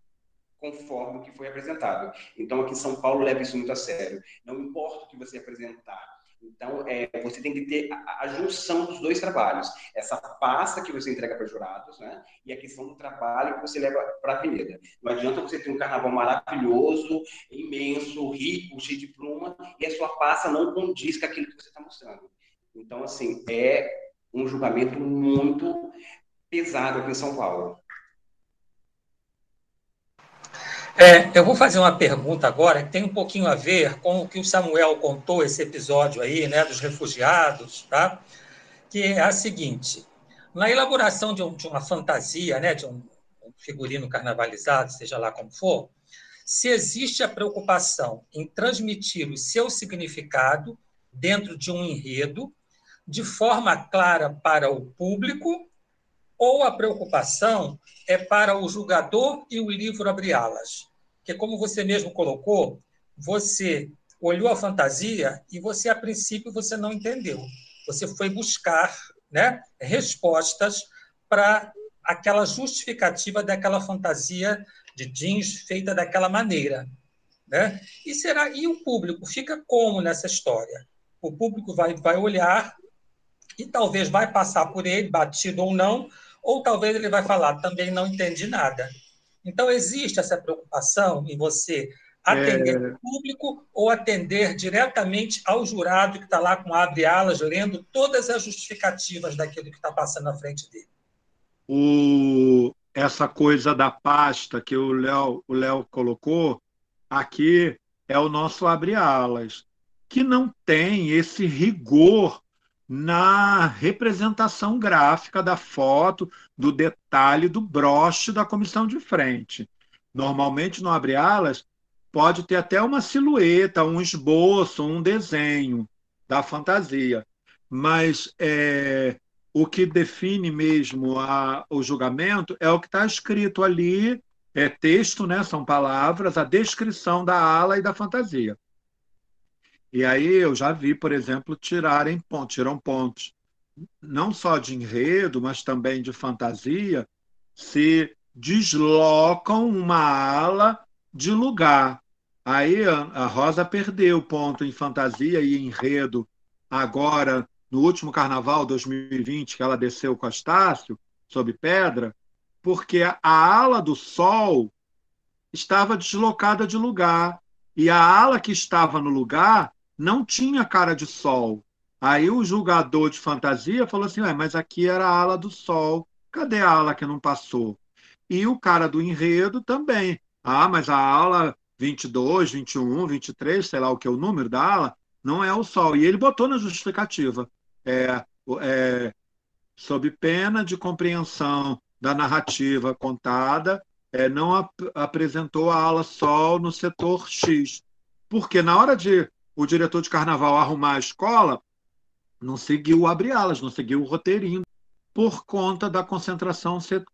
conforme o que foi apresentado. Então, aqui em São Paulo, leva isso muito a sério. Não importa o que você apresentar, então, é, você tem que ter a, a, junção dos dois trabalhos. Essa pasta que você entrega para jurados, né? E a questão do trabalho que você leva para a avenida. Não adianta você ter um carnaval maravilhoso, imenso, rico, cheio de pluma, e a sua pasta não condiz com aquilo que você está mostrando. Então, assim, é um julgamento muito pesado aqui em São Paulo. É, eu vou fazer uma pergunta agora que tem um pouquinho a ver com o que o Samuel contou, esse episódio aí, né, dos refugiados, tá? que é a seguinte: na elaboração de, um, de uma fantasia, né, de um, um figurino carnavalizado, seja lá como for, se existe a preocupação em transmitir o seu significado dentro de um enredo, de forma clara para o público, ou a preocupação é para o julgador e o livro abrir alas. Que, como você mesmo colocou, você olhou a fantasia e você, a princípio, você não entendeu. Você foi buscar né, respostas para aquela justificativa daquela fantasia de jeans feita daquela maneira. Né? E será e o público fica como nessa história? O público vai, vai olhar e talvez vai passar por ele, batido ou não, ou talvez ele vai falar, também não entendi nada. Então, existe essa preocupação em você Atender é... o público ou atender diretamente ao jurado que está lá com abre-alas, lendo todas as justificativas daquilo que está passando na frente dele? O... Essa coisa da pasta que o Léo o Léo colocou, aqui é o nosso abre-alas, que não tem esse rigor na representação gráfica da foto, do detalhe do broche da comissão de frente. Normalmente, no abre-alas, pode ter até uma silhueta, um esboço, um desenho da fantasia. Mas é, o que define mesmo a, o julgamento é o que está escrito ali, é texto, né, são palavras, a descrição da ala e da fantasia. E aí eu já vi, por exemplo, tirarem pontos, tiram pontos, não só de enredo, mas também de fantasia, se deslocam uma ala de lugar. Aí a Rosa perdeu ponto em fantasia e enredo agora no último carnaval 2020 que ela desceu com Astácio sob pedra, porque a ala do sol estava deslocada de lugar e a ala que estava no lugar não tinha cara de sol. Aí o julgador de fantasia falou assim: mas aqui era a ala do sol, cadê a ala que não passou? E o cara do enredo também. Ah, mas a ala 22, 21, 23, sei lá o que é o número da ala, não é o sol. E ele botou na justificativa. É, é, sob pena de compreensão da narrativa contada, é, não ap apresentou a ala sol no setor X. Porque na hora de o diretor de carnaval arrumar a escola, não seguiu o abre-alas, não seguiu o roteirinho, por conta da concentração ser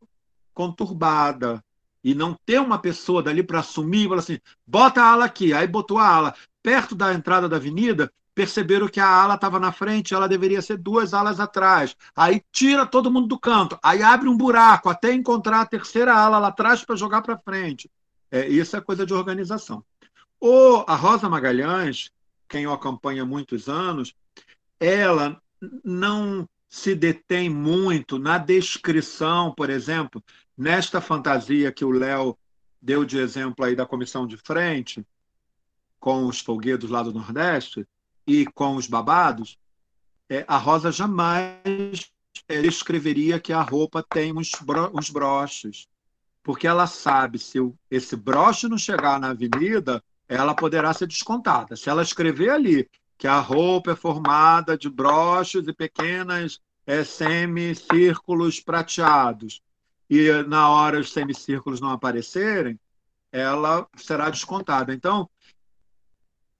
conturbada. E não ter uma pessoa dali para assumir, falar assim, bota a ala aqui. Aí botou a ala perto da entrada da avenida, perceberam que a ala estava na frente, ela deveria ser duas alas atrás. Aí tira todo mundo do canto, aí abre um buraco até encontrar a terceira ala lá atrás para jogar para frente. É, isso é coisa de organização. O, a Rosa Magalhães, quem o acompanha há muitos anos, ela não se detém muito na descrição, por exemplo, nesta fantasia que o Léo deu de exemplo aí da comissão de frente, com os folguedos lá do Nordeste e com os babados, é, a Rosa jamais escreveria que a roupa tem uns, bro uns broches, porque ela sabe se o, esse broche não chegar na avenida, ela poderá ser descontada. Se ela escrever ali que a roupa é formada de broches e pequenas é, semicírculos prateados, e na hora os semicírculos não aparecerem, ela será descontada. Então,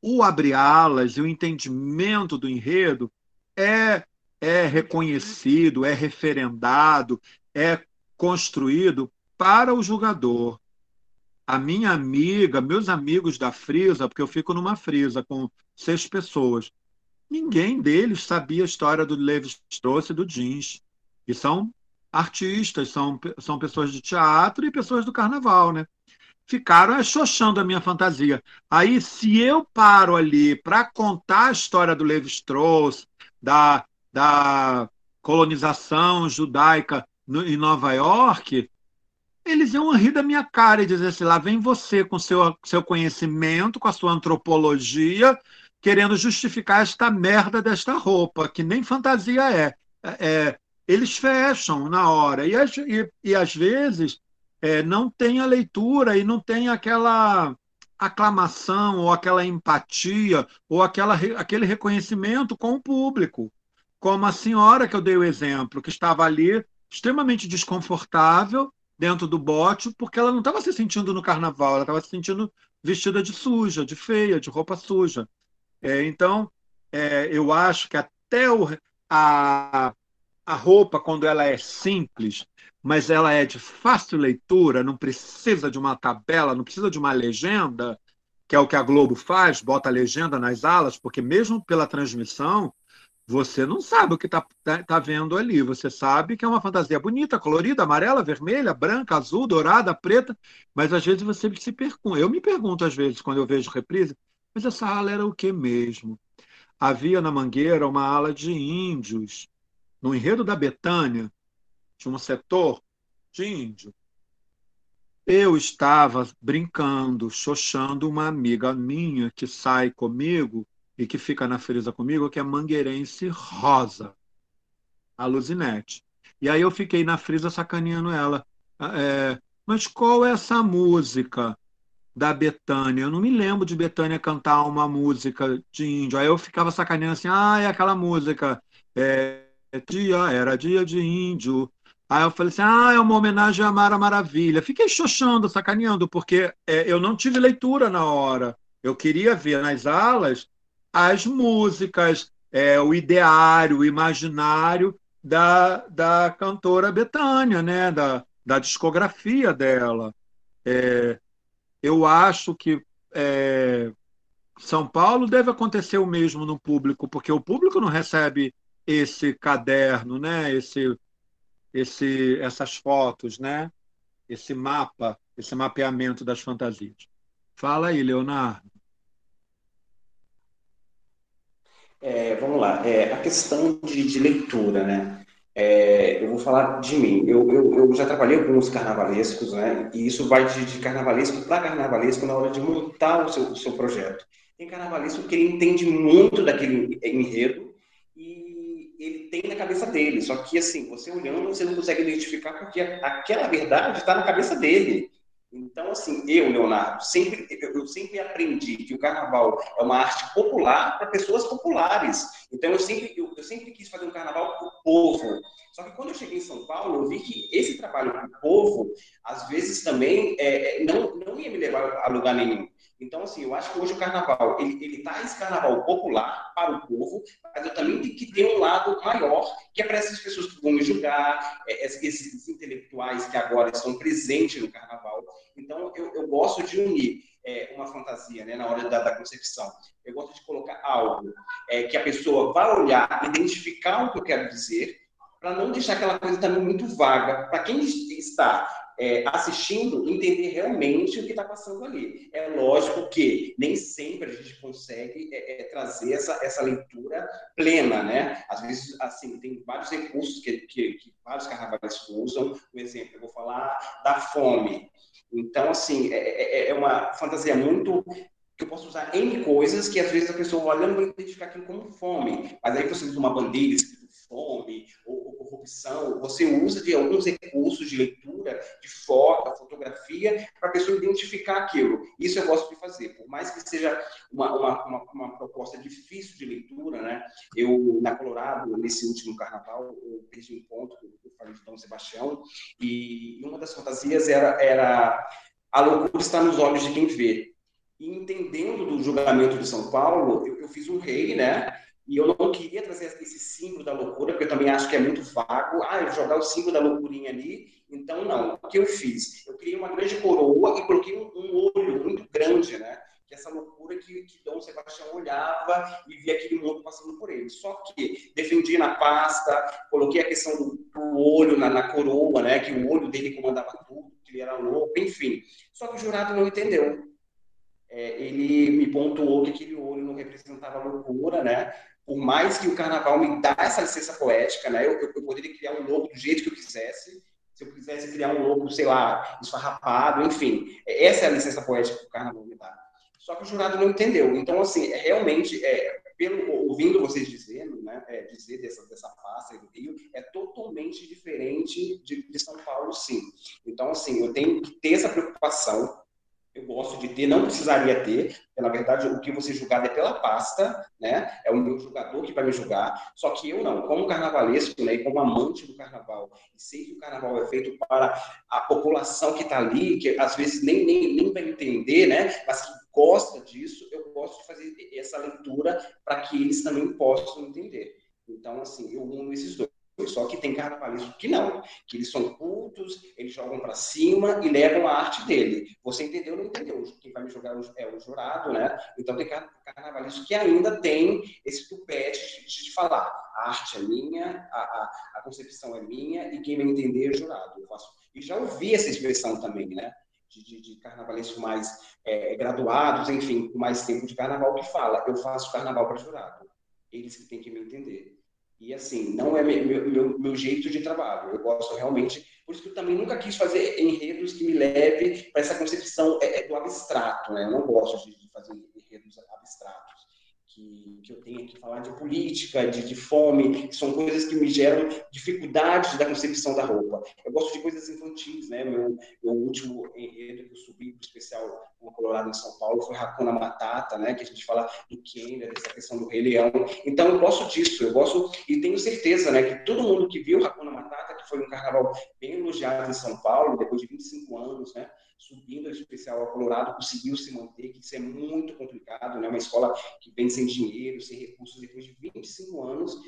o abre-alas e o entendimento do enredo é, é reconhecido, é referendado, é construído para o julgador, a minha amiga, meus amigos da Frisa, porque eu fico numa Frisa com seis pessoas, ninguém deles sabia a história do Levi Strauss e do jeans. E são artistas, são, são pessoas de teatro e pessoas do carnaval, né? Ficaram achochando a minha fantasia. Aí, se eu paro ali para contar a história do Levi Strauss, da, da colonização judaica no, em Nova York, eles iam rir da minha cara e dizer assim: lá vem você com seu, seu conhecimento, com a sua antropologia, querendo justificar esta merda desta roupa, que nem fantasia é. é eles fecham na hora. E, e, e às vezes é, não tem a leitura e não tem aquela aclamação ou aquela empatia ou aquela, aquele reconhecimento com o público. Como a senhora que eu dei o exemplo, que estava ali extremamente desconfortável dentro do bote, porque ela não estava se sentindo no carnaval, ela estava se sentindo vestida de suja, de feia, de roupa suja. É, então, é, eu acho que até o, a, a roupa, quando ela é simples, mas ela é de fácil leitura, não precisa de uma tabela, não precisa de uma legenda, que é o que a Globo faz, bota a legenda nas alas, porque mesmo pela transmissão, você não sabe o que está tá, tá vendo ali. Você sabe que é uma fantasia bonita, colorida, amarela, vermelha, branca, azul, dourada, preta, mas às vezes você se pergunta. Eu me pergunto às vezes quando eu vejo reprise, mas essa ala era o que mesmo? Havia na Mangueira uma ala de índios. No enredo da Betânia, tinha um setor de índio. Eu estava brincando, xoxando uma amiga minha que sai comigo e que fica na frisa comigo, que é mangueirense rosa, a Luzinete. E aí eu fiquei na frisa sacaneando ela. É, mas qual é essa música da Betânia? Eu não me lembro de Betânia cantar uma música de índio. Aí eu ficava sacaneando assim, ah, é aquela música. É, dia, era dia de índio. Aí eu falei assim, ah, é uma homenagem a Mara Maravilha. Fiquei xoxando, sacaneando, porque é, eu não tive leitura na hora. Eu queria ver nas alas as músicas, é, o ideário, o imaginário da, da cantora Betânia, né? da, da discografia dela. É, eu acho que é, São Paulo deve acontecer o mesmo no público, porque o público não recebe esse caderno, né? esse, esse, essas fotos, né? esse mapa, esse mapeamento das fantasias. Fala aí, Leonardo. É, vamos lá, é, a questão de, de leitura, né? É, eu vou falar de mim. Eu, eu, eu, já trabalhei com os carnavalescos, né? E isso vai de, de carnavalesco para carnavalesco na hora de montar o seu, o seu projeto. Tem carnavalesco que ele entende muito daquele enredo e ele tem na cabeça dele. Só que, assim, você olhando, você não consegue identificar porque aquela verdade está na cabeça dele. Então, assim, eu, Leonardo, sempre, eu sempre aprendi que o carnaval é uma arte popular para pessoas populares. Então, eu sempre, eu, eu sempre quis fazer um carnaval para o povo. Só que quando eu cheguei em São Paulo, eu vi que esse trabalho para o povo, às vezes também, é, é, não, não ia me levar a lugar nenhum. Então, assim, eu acho que hoje o carnaval, ele, ele tá esse carnaval popular para o povo, mas eu também tenho que ter um lado maior, que é para essas pessoas que vão me julgar, é, esses intelectuais que agora estão presentes no carnaval. Então, eu, eu gosto de unir é, uma fantasia né, na hora da, da, concepção. Eu gosto de colocar algo é, que a pessoa vá olhar, identificar o que eu quero dizer, para não deixar aquela coisa também muito vaga. Para quem está é, assistindo entender realmente o que está passando ali. É lógico que nem sempre a gente consegue é, é, trazer essa, essa leitura plena, né? Às vezes, assim, tem vários recursos que, que, que vários carnavais usam. Por exemplo, eu vou falar da fome. Então, assim, é, é, é uma fantasia muito que eu posso usar N coisas que às vezes a pessoa olhando vai identificar aquilo como fome. Mas aí você usa uma bandeira fome ou, ou corrupção, você usa de alguns recursos de leitura, de foto, fotografia, para a pessoa identificar aquilo. Isso eu gosto de fazer. Por mais que seja uma, uma, uma, uma proposta difícil de leitura, né? Eu, na Colorado, nesse último carnaval, eu perdi um ponto, eu falei de Dom Sebastião, e uma das fantasias era, era a loucura está nos olhos de quem vê. E entendendo do julgamento de São Paulo, eu, eu fiz um rei, né? E eu não queria trazer esse símbolo da loucura, porque eu também acho que é muito vago. Ah, eu jogar o símbolo da loucurinha ali. Então, não. O que eu fiz? Eu criei uma grande coroa e coloquei um, olho muito grande, né? Que é essa loucura que, que Dom Sebastião olhava e via aquele mundo passando por ele. Só que defendi na pasta, coloquei a questão do, do olho na, na, coroa, né? Que o olho dele comandava tudo, que ele era louco, enfim. Só que o jurado não entendeu. É, ele me pontuou que aquele olho não representava loucura, né? Por mais que o carnaval me dá essa licença poética, né? Eu, eu, eu, poderia criar um logo do jeito que eu quisesse. Se eu quisesse criar um logo, sei lá, esfarrapado, enfim. Essa é a licença poética que o carnaval me dá. Só que o jurado não entendeu. Então, assim, é, realmente, é, pelo, ouvindo vocês dizendo, né, é, dizer dessa, dessa pasta do Rio, é totalmente diferente de, de São Paulo, sim. Então, assim, eu tenho que ter essa preocupação eu gosto de ter, não precisaria ter, na verdade, o que você julgar é pela pasta, né? É o meu jogador que vai me julgar, só que eu não, como carnavalesco, né, e como amante do carnaval, e sei que o carnaval é feito para a população que está ali, que às vezes nem, nem, nem vai entender, né? Mas que gosta disso, eu gosto de fazer essa leitura para que eles também possam entender. Então, assim, eu uno esses dois. Só que tem carnavalesco que não, que eles são cultos, eles jogam para cima e levam a arte dele. Você entendeu ou não entendeu? Quem vai me jogar é o jurado, né? Então tem carnavalesco que ainda tem esse tupete de, falar: a arte é minha, a, a, a, concepção é minha e quem vai entender é o jurado. E já ouvi essa expressão também, né? De, de, de carnavalesco mais é, graduados, enfim, com mais tempo de carnaval, que fala: eu faço carnaval para jurado. Eles que têm que me entender. E assim, não é meu, meu, meu, jeito de trabalho. Eu gosto realmente. Por isso que eu também nunca quis fazer enredos que me leve para essa concepção é, é, do abstrato. Né? Eu não gosto de, fazer enredos abstratos que, que eu tenha que falar de política, de, de fome, que são coisas que me geram dificuldades da concepção da roupa. Eu gosto de coisas infantis, né? Meu, meu último enredo que eu subi para especial no Colorado em São Paulo foi Hakuna Matata, né? Que a gente fala do Kenya, dessa questão do Rei Leão. Então eu gosto disso, eu gosto e tenho certeza, né? Que todo mundo que viu Hakuna Matata, que foi um carnaval bem elogiado em São Paulo, depois de 25 anos, né? Subindo a especial ao Colorado, conseguiu se manter, que isso é muito complicado, né? Uma escola que vem sem dinheiro, sem recursos, depois de 25 anos,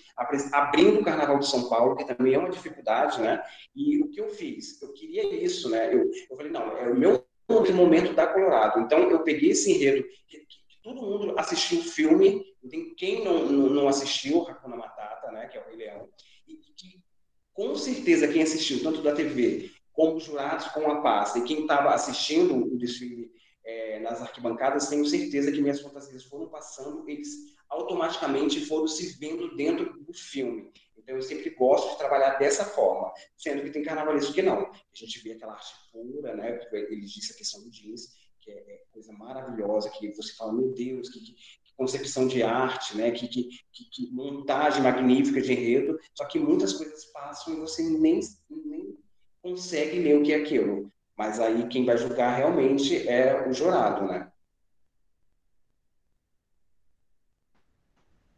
abrindo o Carnaval de São Paulo, que também é uma dificuldade, né? E o que eu fiz? Eu queria isso, né? Eu, eu falei, não, é o meu momento da Colorado. Então, eu peguei esse enredo, que, que, todo mundo assistiu o filme, quem não, não, não assistiu, Hakuna Matata, né? Que é o Rei Leão, e que com certeza quem assistiu, tanto da TV como jurados com a pasta. E quem estava assistindo o desfile é, nas arquibancadas, tenho certeza que minhas fantasias foram passando, eles automaticamente foram se vendo dentro do filme. Então, eu sempre gosto de trabalhar dessa forma, sendo que tem carnavalesco que não. A gente vê aquela arte pura, né? Ele disse a questão do jeans, que é, é coisa maravilhosa, que você fala, meu Deus, que, que, concepção de arte, né? Que, que, que, montagem magnífica de enredo, só que muitas coisas passam e você nem, nem consegue ler o que é aquilo. Mas aí quem vai julgar realmente é o jurado, né?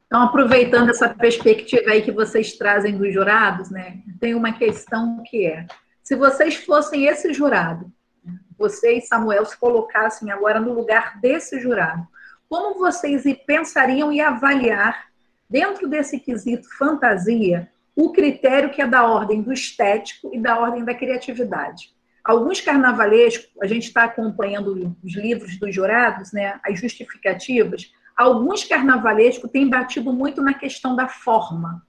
Então, aproveitando essa perspectiva aí que vocês trazem dos jurados, né? Tem uma questão que é: se vocês fossem esse jurado, vocês, Samuel, se colocassem agora no lugar desse jurado, como vocês pensariam e avaliar, dentro desse quesito fantasia, o critério que é da ordem do estético e da ordem da criatividade. Alguns carnavalescos, a gente está acompanhando os livros dos jurados, né, as justificativas, alguns carnavalescos têm batido muito na questão da forma.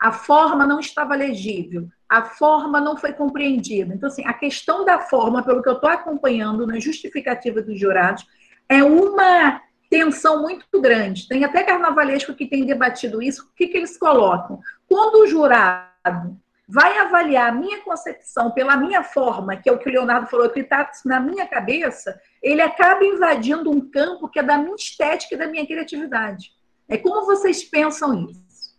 A forma não estava legível, a forma não foi compreendida. Então, assim, a questão da forma, pelo que eu estou acompanhando na justificativa dos jurados, é uma tensão muito grande. Tem até carnavalesco que tem debatido isso. O que, que eles colocam? Quando o jurado vai avaliar a minha concepção pela minha forma, que é o que o Leonardo falou, que está na minha cabeça, ele acaba invadindo um campo que é da minha estética e da minha criatividade. É como vocês pensam isso?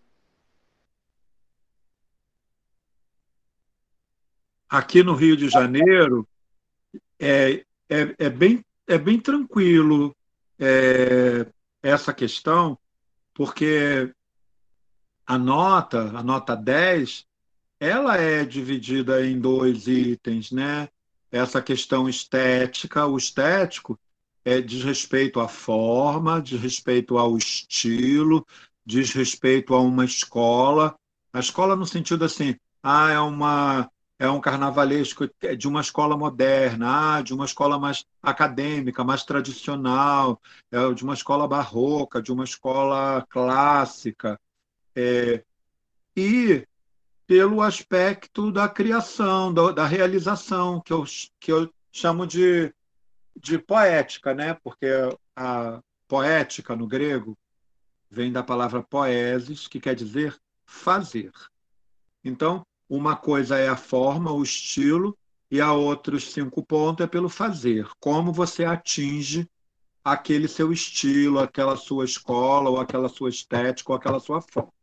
Aqui no Rio de Janeiro é, é, é bem, é bem tranquilo é, essa questão, porque a nota, a nota 10, ela é dividida em dois itens, né? Essa questão estética, o estético é diz respeito à forma, diz respeito ao estilo, diz respeito a uma escola. A escola no sentido assim, ah, é uma é um carnavalesco de uma escola moderna, ah, de uma escola mais acadêmica, mais tradicional, é, de uma escola barroca, de uma escola clássica. É, e pelo aspecto da criação, da, da, realização, que eu, que eu chamo de, de poética, né? porque a poética no grego vem da palavra poesis, que quer dizer fazer. Então, uma coisa é a forma, o estilo, e a outros cinco pontos é pelo fazer. Como você atinge aquele seu estilo, aquela sua escola, ou aquela sua estética, ou aquela sua forma.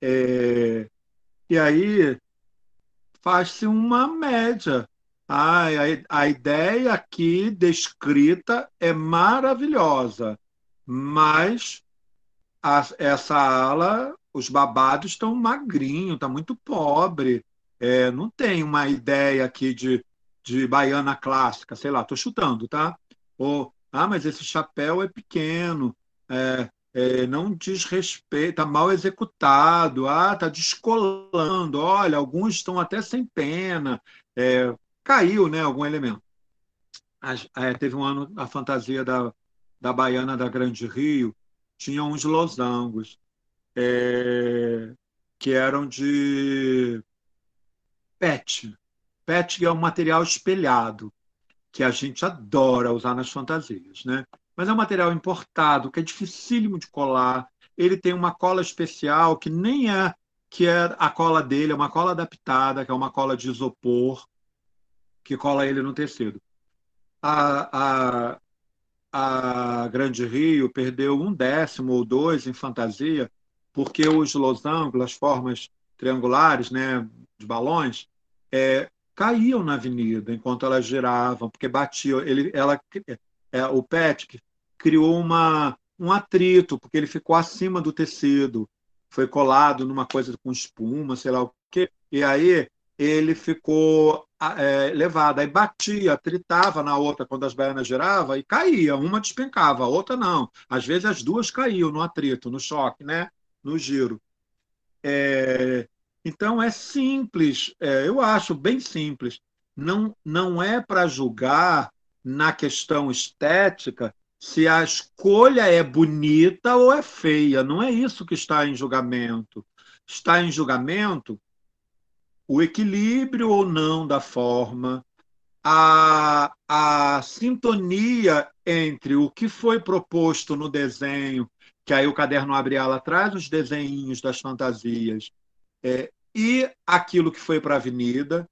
É... E aí faz-se uma média. Ah, a, ideia aqui descrita é maravilhosa, mas a, essa ala os babados estão magrinho, está muito pobre. É, não tem uma ideia aqui de, de baiana clássica, sei lá, estou chutando, tá? Ou, ah, mas esse chapéu é pequeno, é, é, não diz respeito, está mal executado, ah, está descolando, olha, alguns estão até sem pena, é, caiu né, algum elemento. É, teve um ano a fantasia da, da Baiana da Grande Rio, tinha uns losangos é, que eram de PET. PET é um material espelhado, que a gente adora usar nas fantasias, né? Mas é um material importado, que é dificílimo de colar. ele tem uma cola especial que nem é que é a cola dele, é uma cola adaptada, que é uma cola de isopor, que cola ele no tecido. A, a, a Grande Rio perdeu um décimo ou dois em fantasia, porque os losangos, as formas triangulares né, de balões, é, caíam na avenida enquanto elas giravam, porque batiam. Ele, ela, é, o PET criou uma, um atrito, porque ele ficou acima do tecido foi colado numa coisa com espuma, sei lá o quê, e aí ele ficou é, levado, aí batia, tritava na outra quando as baianas giravam e caía, uma despencava, a outra não. Às vezes as duas caíam no atrito, no choque, né? No giro. É, então é simples, é, eu acho bem simples. Não, não é para julgar na questão estética se a escolha é bonita ou é feia. Não é isso que está em julgamento. Está em julgamento o equilíbrio ou não da forma, a, a sintonia entre o que foi proposto no desenho, que aí o caderno abre ala atrás, os desenhos das fantasias, é, e aquilo que foi para a avenida,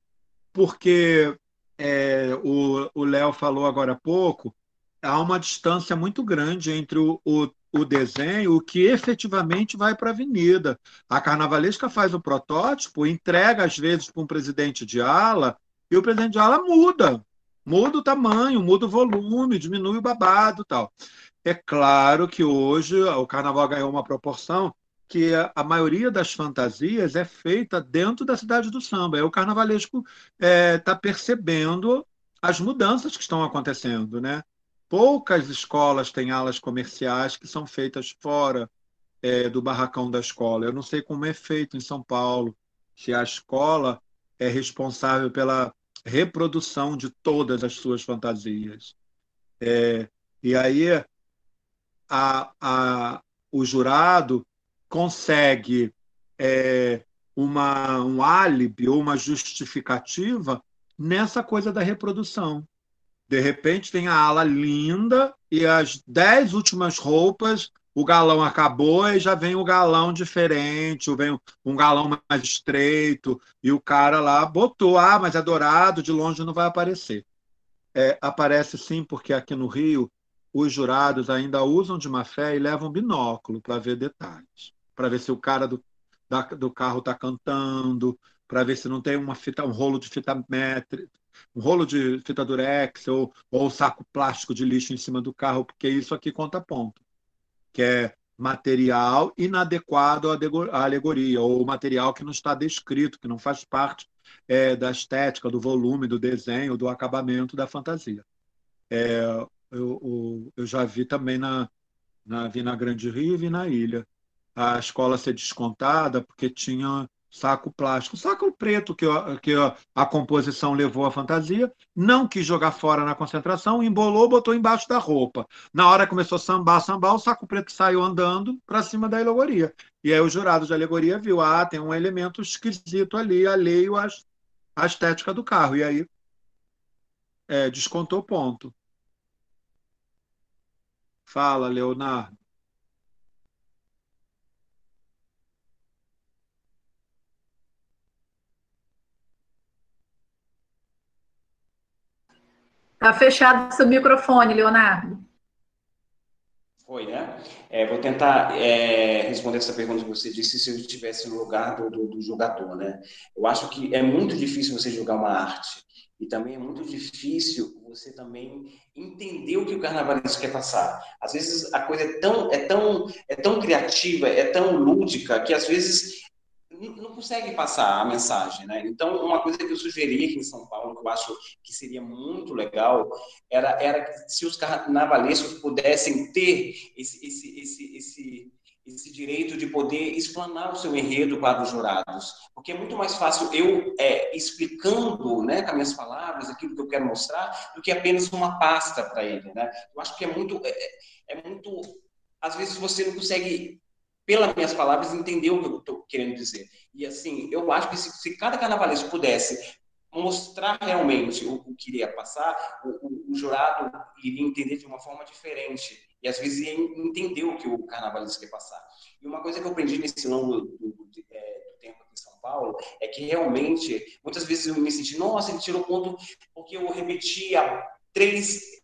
porque é, o Léo falou agora há pouco, há uma distância muito grande entre o, o, o desenho, o que efetivamente vai para a avenida. A carnavalesca faz o protótipo, entrega às vezes para um presidente de ala, e o presidente de ala muda. Muda o tamanho, muda o volume, diminui o babado tal. É claro que hoje o carnaval ganhou uma proporção que a, maioria das fantasias é feita dentro da cidade do samba. É o carnavalesco está é, tá percebendo as mudanças que estão acontecendo, né? Poucas escolas têm alas comerciais que são feitas fora é, do barracão da escola. Eu não sei como é feito em São Paulo, se a escola é responsável pela reprodução de todas as suas fantasias. É, e aí a, a, o jurado consegue é, uma, um álibi ou uma justificativa nessa coisa da reprodução. De repente tem a ala linda e as dez últimas roupas, o galão acabou e já vem o galão diferente, vem um galão mais estreito, e o cara lá botou, ah, mas é dourado, de longe não vai aparecer. É, aparece sim, porque aqui no Rio os jurados ainda usam de má fé e levam binóculo para ver detalhes, para ver se o cara do, da, do carro está cantando, para ver se não tem uma fita, um rolo de fita métrica, um rolo de fita durex ou, ou saco plástico de lixo em cima do carro, porque isso aqui conta ponto, que é material inadequado à alegoria, ou material que não está descrito, que não faz parte é, da estética, do volume, do desenho, do acabamento da fantasia. É, eu, eu, já vi também na, na, vi na Grande Rio e na Ilha. A escola ser descontada porque tinha saco plástico, saco preto que, que a composição levou à fantasia, não quis jogar fora na concentração, embolou, botou embaixo da roupa. Na hora começou a sambar, sambar, o saco preto saiu andando para cima da alegoria. E aí o jurado de alegoria viu, ah, tem um elemento esquisito ali, alheio à, à estética do carro. E aí é, descontou ponto. Fala, Leonardo. Está fechado seu microfone, Leonardo. Foi, né? É, vou tentar é, responder essa pergunta que você disse se eu estivesse no lugar do, do, do, jogador, né? Eu acho que é muito difícil você jogar uma arte e também é muito difícil você também entender o que o carnavalesco quer passar. Às vezes a coisa é tão, é tão, é tão criativa, é tão lúdica que às vezes não consegue passar a mensagem, né? Então, uma coisa que eu sugeri aqui em São Paulo, que eu acho que seria muito legal, era, era se os carnavalescos pudessem ter esse, esse, esse, esse, esse direito de poder explanar o seu enredo para os jurados. Porque é muito mais fácil eu é, explicando, né, com as minhas palavras, aquilo que eu quero mostrar, do que apenas uma pasta para ele, né? Eu acho que é muito... é, é muito às vezes você não consegue pelas minhas palavras, entender o que eu estou querendo dizer. E assim, eu acho que se, se cada carnavalesco pudesse mostrar realmente o, que iria passar, o, o, o, jurado iria entender de uma forma diferente e às vezes entender o que o carnavalesco quer passar. E uma coisa que eu aprendi nesse longo do, do, é, do tempo aqui em São Paulo é que realmente, muitas vezes eu me senti, nossa, ele tirou ponto porque eu repetia três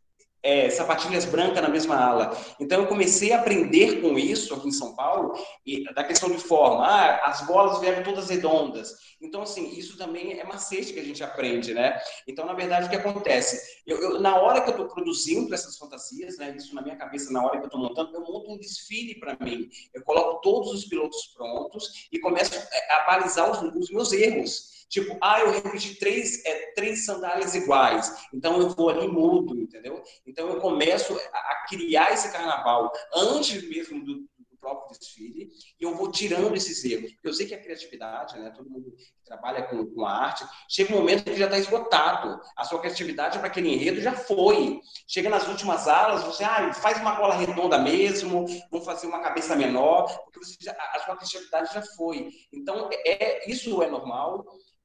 é, sapatilhas brancas na mesma ala. Então eu comecei a aprender com isso aqui em São Paulo, e, da questão de forma. Ah, as bolas vieram todas redondas. Então, assim, isso também é macete que a gente aprende, né? Então, na verdade, o que acontece? Eu, eu na hora que eu estou produzindo essas fantasias, né, isso na minha cabeça, na hora que eu estou montando, eu monto um desfile para mim. Eu coloco todos os pilotos prontos e começo a balizar os, os meus erros. Tipo, ah, eu repeti três, é, três sandálias iguais, então eu vou ali mudo, entendeu? Então eu começo a criar esse carnaval antes mesmo do, próprio desfile e eu vou tirando esses erros. Porque eu sei que a criatividade, né, todo mundo que trabalha com, com a arte, chega um momento que já está esgotado. A sua criatividade para aquele enredo já foi. Chega nas últimas alas, você ah, faz uma cola redonda mesmo, vamos fazer uma cabeça menor, porque já, a sua criatividade já foi. Então, é, isso é normal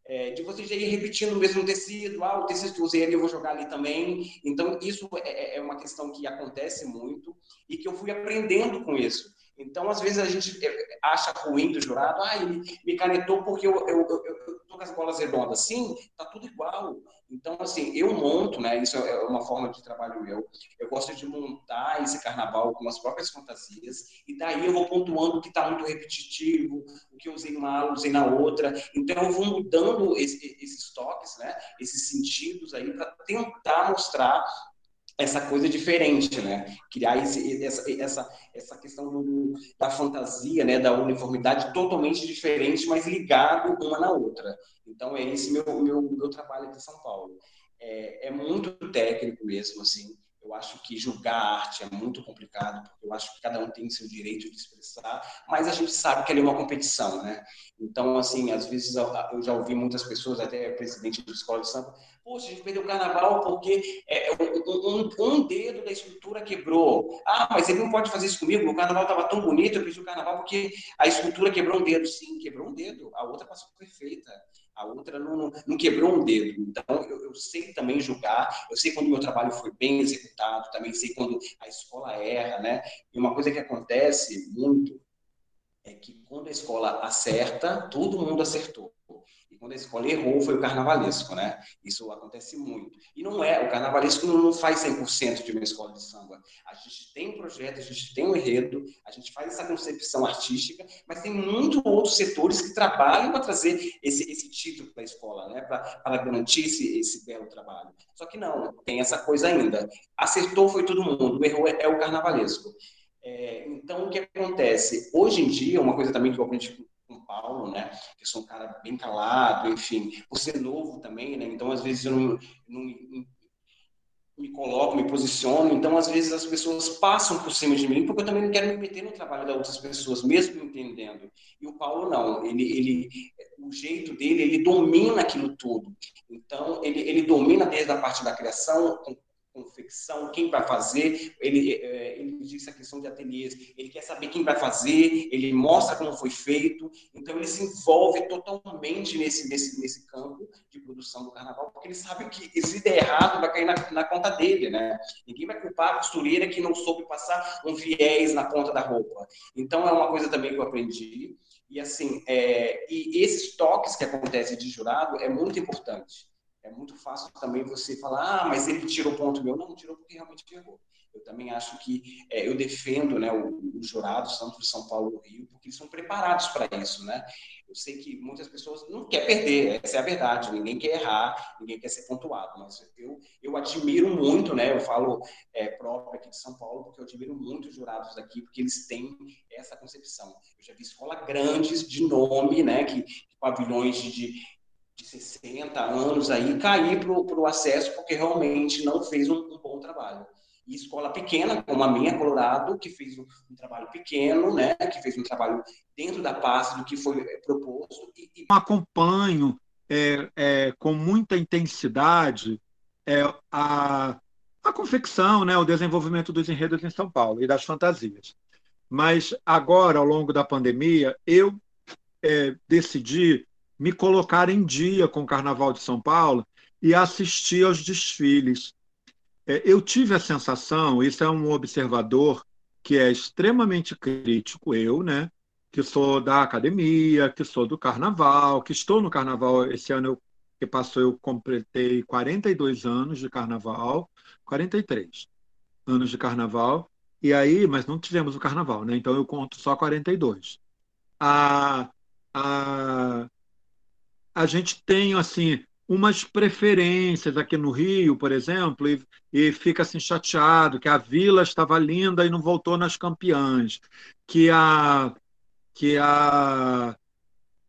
é, de você já ir repetindo o mesmo tecido, ah, o tecido que usei ali eu vou jogar ali também. Então, isso é, é, é uma questão que acontece muito e que eu fui aprendendo com isso. Então, às vezes, a gente é, acha ruim do jurado, ah, ele me canetou porque eu tô com as bolas redondas. Sim, tá tudo igual. Então, assim, eu monto, né? Isso é uma forma de trabalho meu. Eu gosto de montar esse carnaval com as próprias fantasias, e daí eu vou pontuando o que está muito repetitivo, o que eu usei numa usei na outra. Então, eu vou mudando esse, esses toques, né? Esses sentidos aí, para tentar mostrar essa coisa diferente, né? Criar esse, essa, essa, essa questão do, da fantasia, né? Da uniformidade totalmente diferente, mas ligado uma na outra. Então, é esse meu, meu, meu trabalho aqui em São Paulo. É, é muito técnico mesmo, assim. Eu acho que julgar arte é muito complicado, porque eu acho que cada um tem seu direito de expressar, mas a gente sabe que ali é uma competição, né? Então, assim, às vezes eu já ouvi muitas pessoas, até presidente de escola de samba, poxa, a gente perdeu o carnaval porque é, um, um, um, dedo da escultura quebrou. Ah, mas ele não pode fazer isso comigo, o carnaval estava tão bonito, eu perdi o carnaval porque a escultura quebrou um dedo. Sim, quebrou um dedo, a outra passou perfeita a outra não, não quebrou um dedo. Então, eu, eu, sei também julgar, eu sei quando o meu trabalho foi bem executado, também sei quando a escola erra, né? E uma coisa que acontece muito é que quando a escola acerta, todo mundo acertou quando a escola errou foi o carnavalesco, né? Isso acontece muito. E não é, o carnavalesco não faz 100% de uma escola de samba. A gente tem um projeto, a gente tem um enredo, a gente faz essa concepção artística, mas tem muitos outros setores que trabalham para trazer esse, esse título para a escola, né? Para garantir esse, esse belo trabalho. Só que não, tem essa coisa ainda. Acertou foi todo mundo, o erro é, é o carnavalesco. É, então, o que acontece? Hoje em dia, uma coisa também que eu aprendi com Paulo, né? Eu sou um cara bem calado, enfim, por ser novo também, né? Então, às vezes, eu não, não me coloco, me posiciono. Então, às vezes, as pessoas passam por cima de mim, porque eu também não quero me meter no trabalho das outras pessoas, mesmo entendendo. E o Paulo não. Ele, ele, o jeito dele, ele domina aquilo tudo. Então, ele, ele domina desde a parte da criação, confecção, quem vai fazer, ele, é, ele disse a questão de ateliês, ele quer saber quem vai fazer, ele mostra como foi feito, então ele se envolve totalmente nesse, nesse, nesse campo de produção do carnaval, porque ele sabe que se der errado vai cair na, na conta dele, né? Ninguém vai culpar a costureira que não soube passar um viés na ponta da roupa. Então é uma coisa também que eu aprendi, e assim, é, e esses toques que acontecem de jurado é muito importante é muito fácil também você falar, ah, mas ele tirou ponto meu. Não, tirou porque realmente errou. Eu também acho que é, eu defendo né, os jurados, tanto de São Paulo e Rio, porque eles são preparados para isso, né? Eu sei que muitas pessoas não querem perder, essa é a verdade, ninguém quer errar, ninguém quer ser pontuado, mas eu, eu admiro muito, né? Eu falo é, próprio aqui de São Paulo, porque eu admiro muito os jurados daqui, porque eles têm essa concepção. Eu já vi escolas grandes de nome, né? Que, pavilhões de, de 60 anos aí cair para o acesso porque realmente não fez um, um, bom trabalho. E escola pequena, como a minha, Colorado, que fez um, um, trabalho pequeno, né, que fez um trabalho dentro da paz do que foi é, proposto. E, e... Acompanho é, é, com muita intensidade é, a, a confecção, né, o desenvolvimento dos enredos em São Paulo e das fantasias. Mas agora, ao longo da pandemia, eu é, decidi me colocar em dia com o Carnaval de São Paulo e assistir aos desfiles. é, eu tive a sensação, isso é um observador que é extremamente crítico, eu, né? Que sou da academia, que sou do carnaval, que estou no carnaval. Esse ano eu, que passou, eu completei 42 anos de carnaval, 43 anos de carnaval, e aí, mas não tivemos o carnaval, né? Então eu conto só 42. A, a, a gente tem, assim, umas preferências aqui no Rio, por exemplo, e, e, fica assim chateado que a Vila estava linda e não voltou nas campeãs, que a que a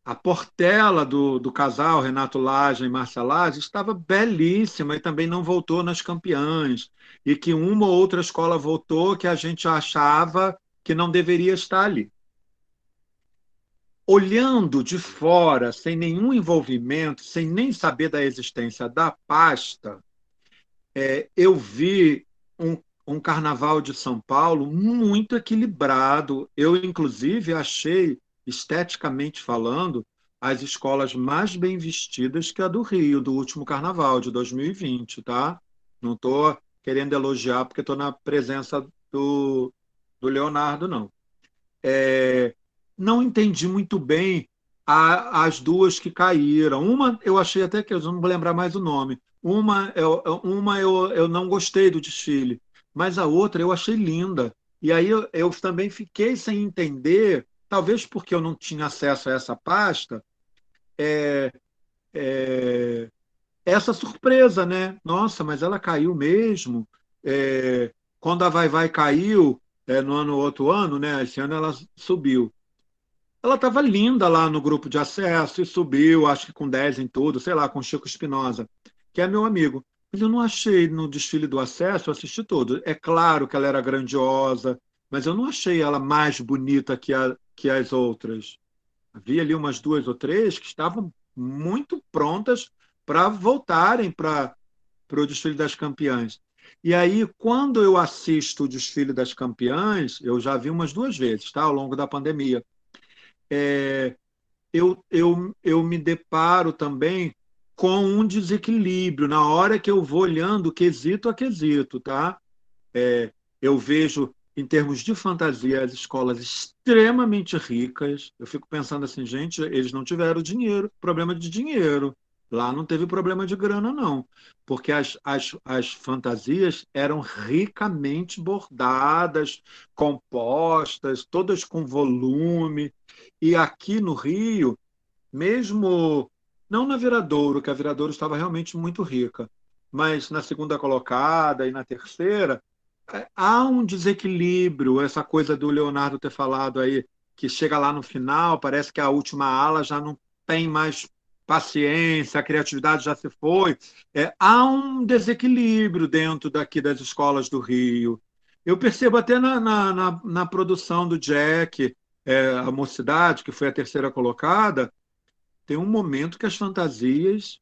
a Portela do, do casal Renato Laje e Marcia Laje estava belíssima e também não voltou nas campeãs, e que uma ou outra escola voltou que a gente achava que não deveria estar ali olhando de fora, sem nenhum envolvimento, sem nem saber da existência da pasta, é, eu vi um, um carnaval de São Paulo muito equilibrado. Eu, inclusive, achei, esteticamente falando, as escolas mais bem vestidas que a do Rio, do último carnaval de 2020, tá? Não estou querendo elogiar porque estou na presença do, do Leonardo, não. É, não entendi muito bem a, as duas que caíram. Uma, eu achei até que eu não vou lembrar mais o nome. Uma, eu, uma eu, eu não gostei do desfile, mas a outra eu achei linda. E aí eu, eu também fiquei sem entender, talvez porque eu não tinha acesso a essa pasta, é, é, essa surpresa, né? Nossa, mas ela caiu mesmo. É, quando a Vai Vai caiu, é, no ano outro ano, né? Esse ano ela subiu. Ela estava linda lá no grupo de acesso e subiu, acho que com 10 em tudo, sei lá, com Chico Espinosa, que é meu amigo. Mas eu não achei no desfile do acesso, eu assisti todo. É claro que ela era grandiosa, mas eu não achei ela mais bonita que, a, que as outras. Havia ali umas duas ou três que estavam muito prontas para voltarem para o desfile das campeãs. E aí, quando eu assisto o desfile das campeãs, eu já vi umas duas vezes, tá? Ao longo da pandemia é, eu, eu, eu me deparo também com um desequilíbrio na hora que eu vou olhando quesito a quesito, tá? É, eu vejo, em termos de fantasia, as escolas extremamente ricas. Eu fico pensando assim, gente, eles não tiveram dinheiro, problema de dinheiro. Lá não teve problema de grana, não, porque as, as, as fantasias eram ricamente bordadas, compostas, todas com volume. E aqui no Rio, mesmo não na Viradouro, que a Viradouro estava realmente muito rica, mas na segunda colocada e na terceira, é, há um desequilíbrio, essa coisa do Leonardo ter falado aí, que chega lá no final, parece que a última ala já não tem mais paciência, a criatividade já se foi. É, há um desequilíbrio dentro daqui das escolas do Rio. Eu percebo até na, na, na, na produção do Jack, é, a Mocidade, que foi a terceira colocada, tem um momento que as fantasias,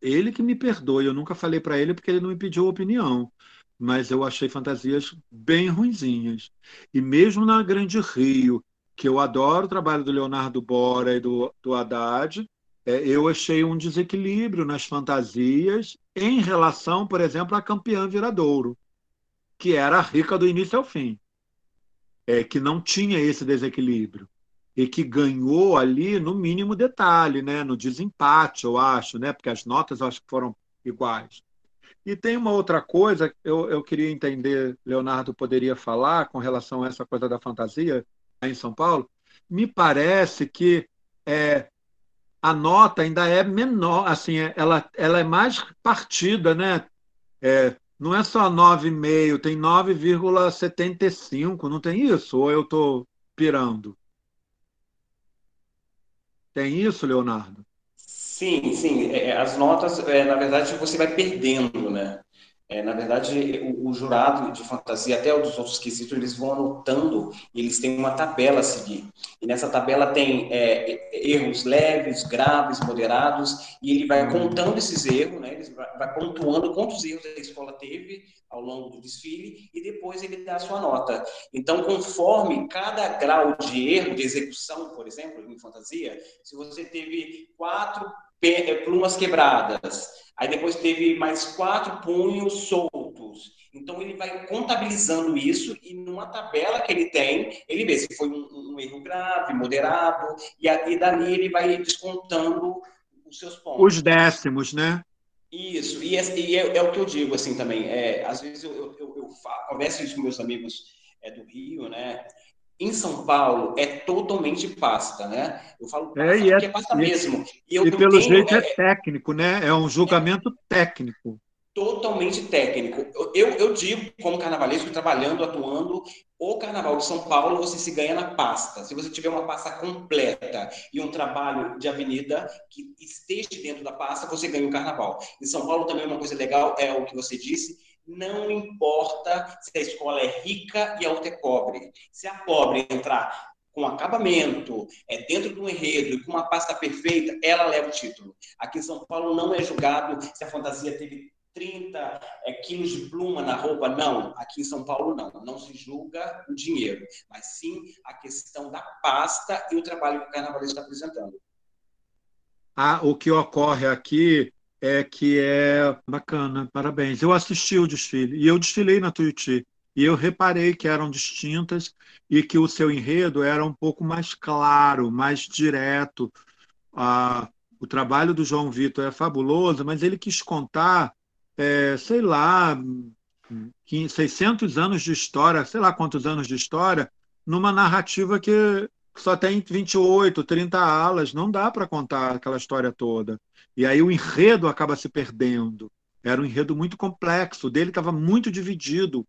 ele que me perdoe, eu nunca falei para ele porque ele não me pediu opinião, mas eu achei fantasias bem ruinzinhas. E mesmo na Grande Rio, que eu adoro o trabalho do Leonardo Bora e do, do Haddad, eu achei um desequilíbrio nas fantasias em relação, por exemplo, à campeã Viradouro, que era rica do início ao fim, é, que não tinha esse desequilíbrio e que ganhou ali no mínimo detalhe, né, no desempate, eu acho, né, porque as notas eu acho que foram iguais. E tem uma outra coisa, eu, eu queria entender, Leonardo poderia falar com relação a essa coisa da fantasia em São Paulo. Me parece que é, a nota ainda é menor, assim, é, ela, ela é mais partida, né? É, não é só 9,5, tem 9,75, não tem isso? Ou eu estou pirando? Tem isso, Leonardo? Sim, sim. É, as notas, é, na verdade, você vai perdendo, né? É, na verdade, o, o, jurado de fantasia, até o dos outros quesitos, eles vão anotando, eles têm uma tabela a seguir. E nessa tabela tem é, erros leves, graves, moderados, e ele vai contando esses erros, né? ele vai, vai pontuando quantos erros a escola teve ao longo do desfile, e depois ele dá a sua nota. Então, conforme cada grau de erro, de execução, por exemplo, em fantasia, se você teve quatro plumas quebradas, Aí depois teve mais quatro punhos soltos. Então, ele vai contabilizando isso e numa tabela que ele tem, ele vê se foi um, um erro grave, moderado, e, e dali ele vai descontando os seus pontos. Os décimos, né? Isso, e, é, e é, é, o que eu digo assim também. É, às vezes eu, eu, eu, eu converso isso com meus amigos é, do Rio, né? Em São Paulo é totalmente pasta, né? Eu falo pasta é, é, é pasta mesmo. E, e pelo tenho, jeito é, é, técnico, né? É um julgamento técnico totalmente técnico. Eu, eu digo, como carnavalesco, trabalhando, atuando, o Carnaval de São Paulo você se ganha na pasta. Se você tiver uma pasta completa e um trabalho de avenida que esteja dentro da pasta, você ganha o Carnaval. Em São Paulo também uma coisa legal é o que você disse, não importa se a escola é rica e a outra é pobre. Se a pobre entrar com acabamento, é dentro de um enredo e com uma pasta perfeita, ela leva o título. Aqui em São Paulo não é julgado se a fantasia teve 30 é, quilos de pluma na roupa. Não, aqui em São Paulo não. Não se julga o dinheiro, mas sim a questão da pasta e o trabalho que o carnavalista está apresentando. Ah, o que ocorre aqui é que é bacana, parabéns. Eu assisti o desfile e eu desfilei na Tuiuti e eu reparei que eram distintas e que o seu enredo era um pouco mais claro, mais direto. Ah, o trabalho do João Vitor é fabuloso, mas ele quis contar é, sei lá, 600 anos de história, sei lá quantos anos de história, numa narrativa que só tem 28, 30 alas, não dá para contar aquela história toda. E aí o enredo acaba se perdendo. Era um enredo muito complexo, o dele estava muito dividido,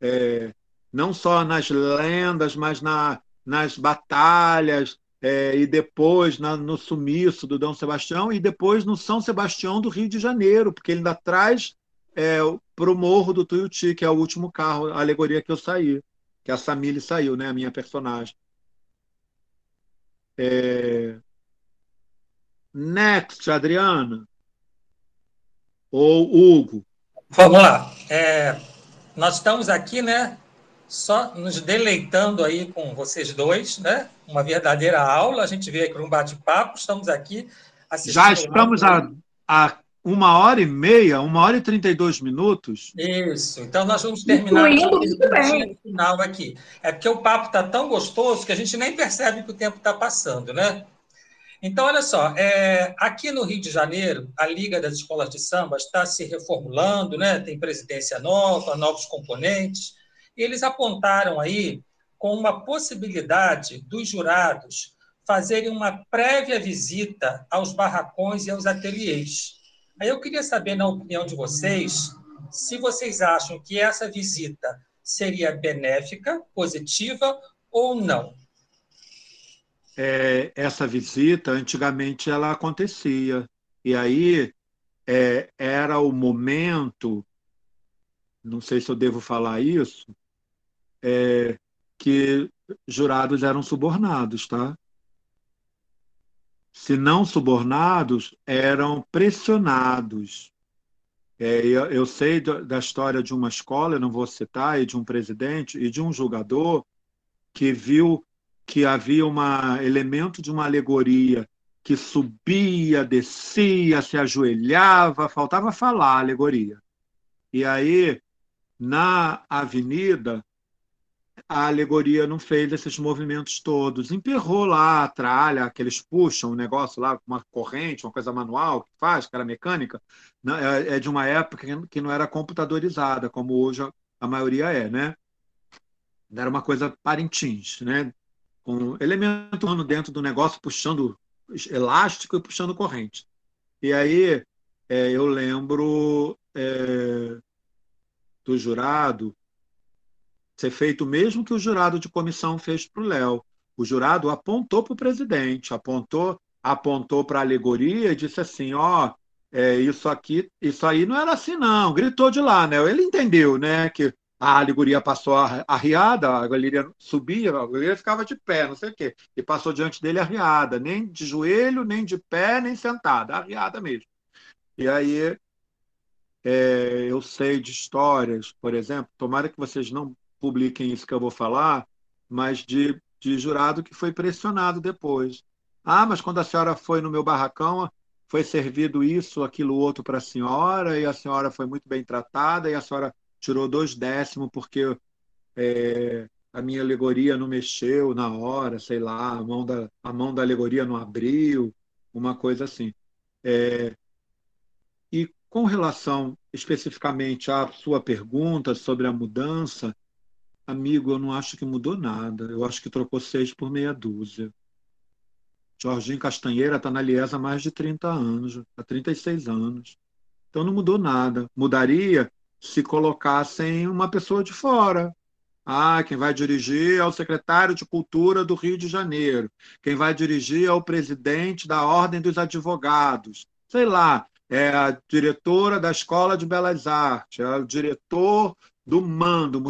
é, não só nas lendas, mas na, nas batalhas, é, e depois na, no sumiço do Dom Sebastião, e depois no São Sebastião do Rio de Janeiro, porque ele ainda traz é, para o Morro do Tuiuti, que é o último carro, a alegoria que eu saí, que a Samile saiu, né, a minha personagem. É... Next, Adriana. Ou Hugo. Vamos lá. É, nós estamos aqui, né, só nos deleitando aí com vocês dois, né? Uma verdadeira aula. A gente veio aqui para um bate-papo, estamos aqui assistindo. Já estamos a, a uma hora e meia, uma hora e trinta e dois minutos. Isso. Então nós vamos terminar o final aqui. É porque o papo está tão gostoso que a gente nem percebe que o tempo está passando, né? Então, olha só, é, aqui no Rio de Janeiro, a Liga das Escolas de Samba está se reformulando, né? tem presidência nova, novos componentes eles apontaram aí com uma possibilidade dos jurados fazerem uma prévia visita aos barracões e aos ateliês. Aí eu queria saber, na opinião de vocês, se vocês acham que essa visita seria benéfica, positiva ou não. É, essa visita, antigamente, ela acontecia. E aí é, era o momento, não sei se eu devo falar isso, é, que jurados eram subornados, tá? Se não subornados, eram pressionados. É, eu, eu, sei da história de uma escola, não vou citar, e de um presidente e de um julgador que viu que havia um elemento de uma alegoria que subia, descia, se ajoelhava, faltava falar a alegoria. E aí, na avenida, a alegoria não fez esses movimentos todos. Emperrou lá a tralha, que eles puxam um negócio lá, uma corrente, uma coisa manual que faz, que era mecânica, é, é de uma época que não era computadorizada, como hoje a maioria é, né? Era uma coisa parentins, né? Com elemento humano dentro do negócio, puxando elástico e puxando corrente. E aí é, eu lembro é, do jurado ser feito o mesmo que o jurado de comissão fez para o Léo. O jurado apontou para o presidente, apontou apontou para a alegoria e disse assim, ó, oh, é, isso aqui, isso aí não era assim não, gritou de lá, né? Ele entendeu, né, que a alegoria passou arriada, a alegoria subia, a alegoria ficava de pé, não sei o quê, e passou diante dele arriada, nem de joelho, nem de pé, nem sentada, arriada mesmo. E aí é, eu sei de histórias, por exemplo, tomara que vocês não publiquem isso que eu vou falar, mas de, de jurado que foi pressionado depois. Ah, mas quando a senhora foi no meu barracão, foi servido isso, aquilo, outro para a senhora, e a senhora foi muito bem tratada, e a senhora tirou dois décimos porque é, a minha alegoria não mexeu na hora, sei lá, a mão da, a mão da alegoria não abriu, uma coisa assim. É, e com relação especificamente à sua pergunta sobre a mudança, amigo, eu não acho que mudou nada. Eu acho que trocou seis por meia dúzia. Jorginho Castanheira está na Liesa há mais de 30 anos, há 36 anos. Então não mudou nada. Mudaria se colocassem uma pessoa de fora. Ah, quem vai dirigir é o secretário de Cultura do Rio de Janeiro. Quem vai dirigir é o presidente da Ordem dos Advogados. Sei lá, é a diretora da Escola de Belas Artes, é o diretor do MAN, do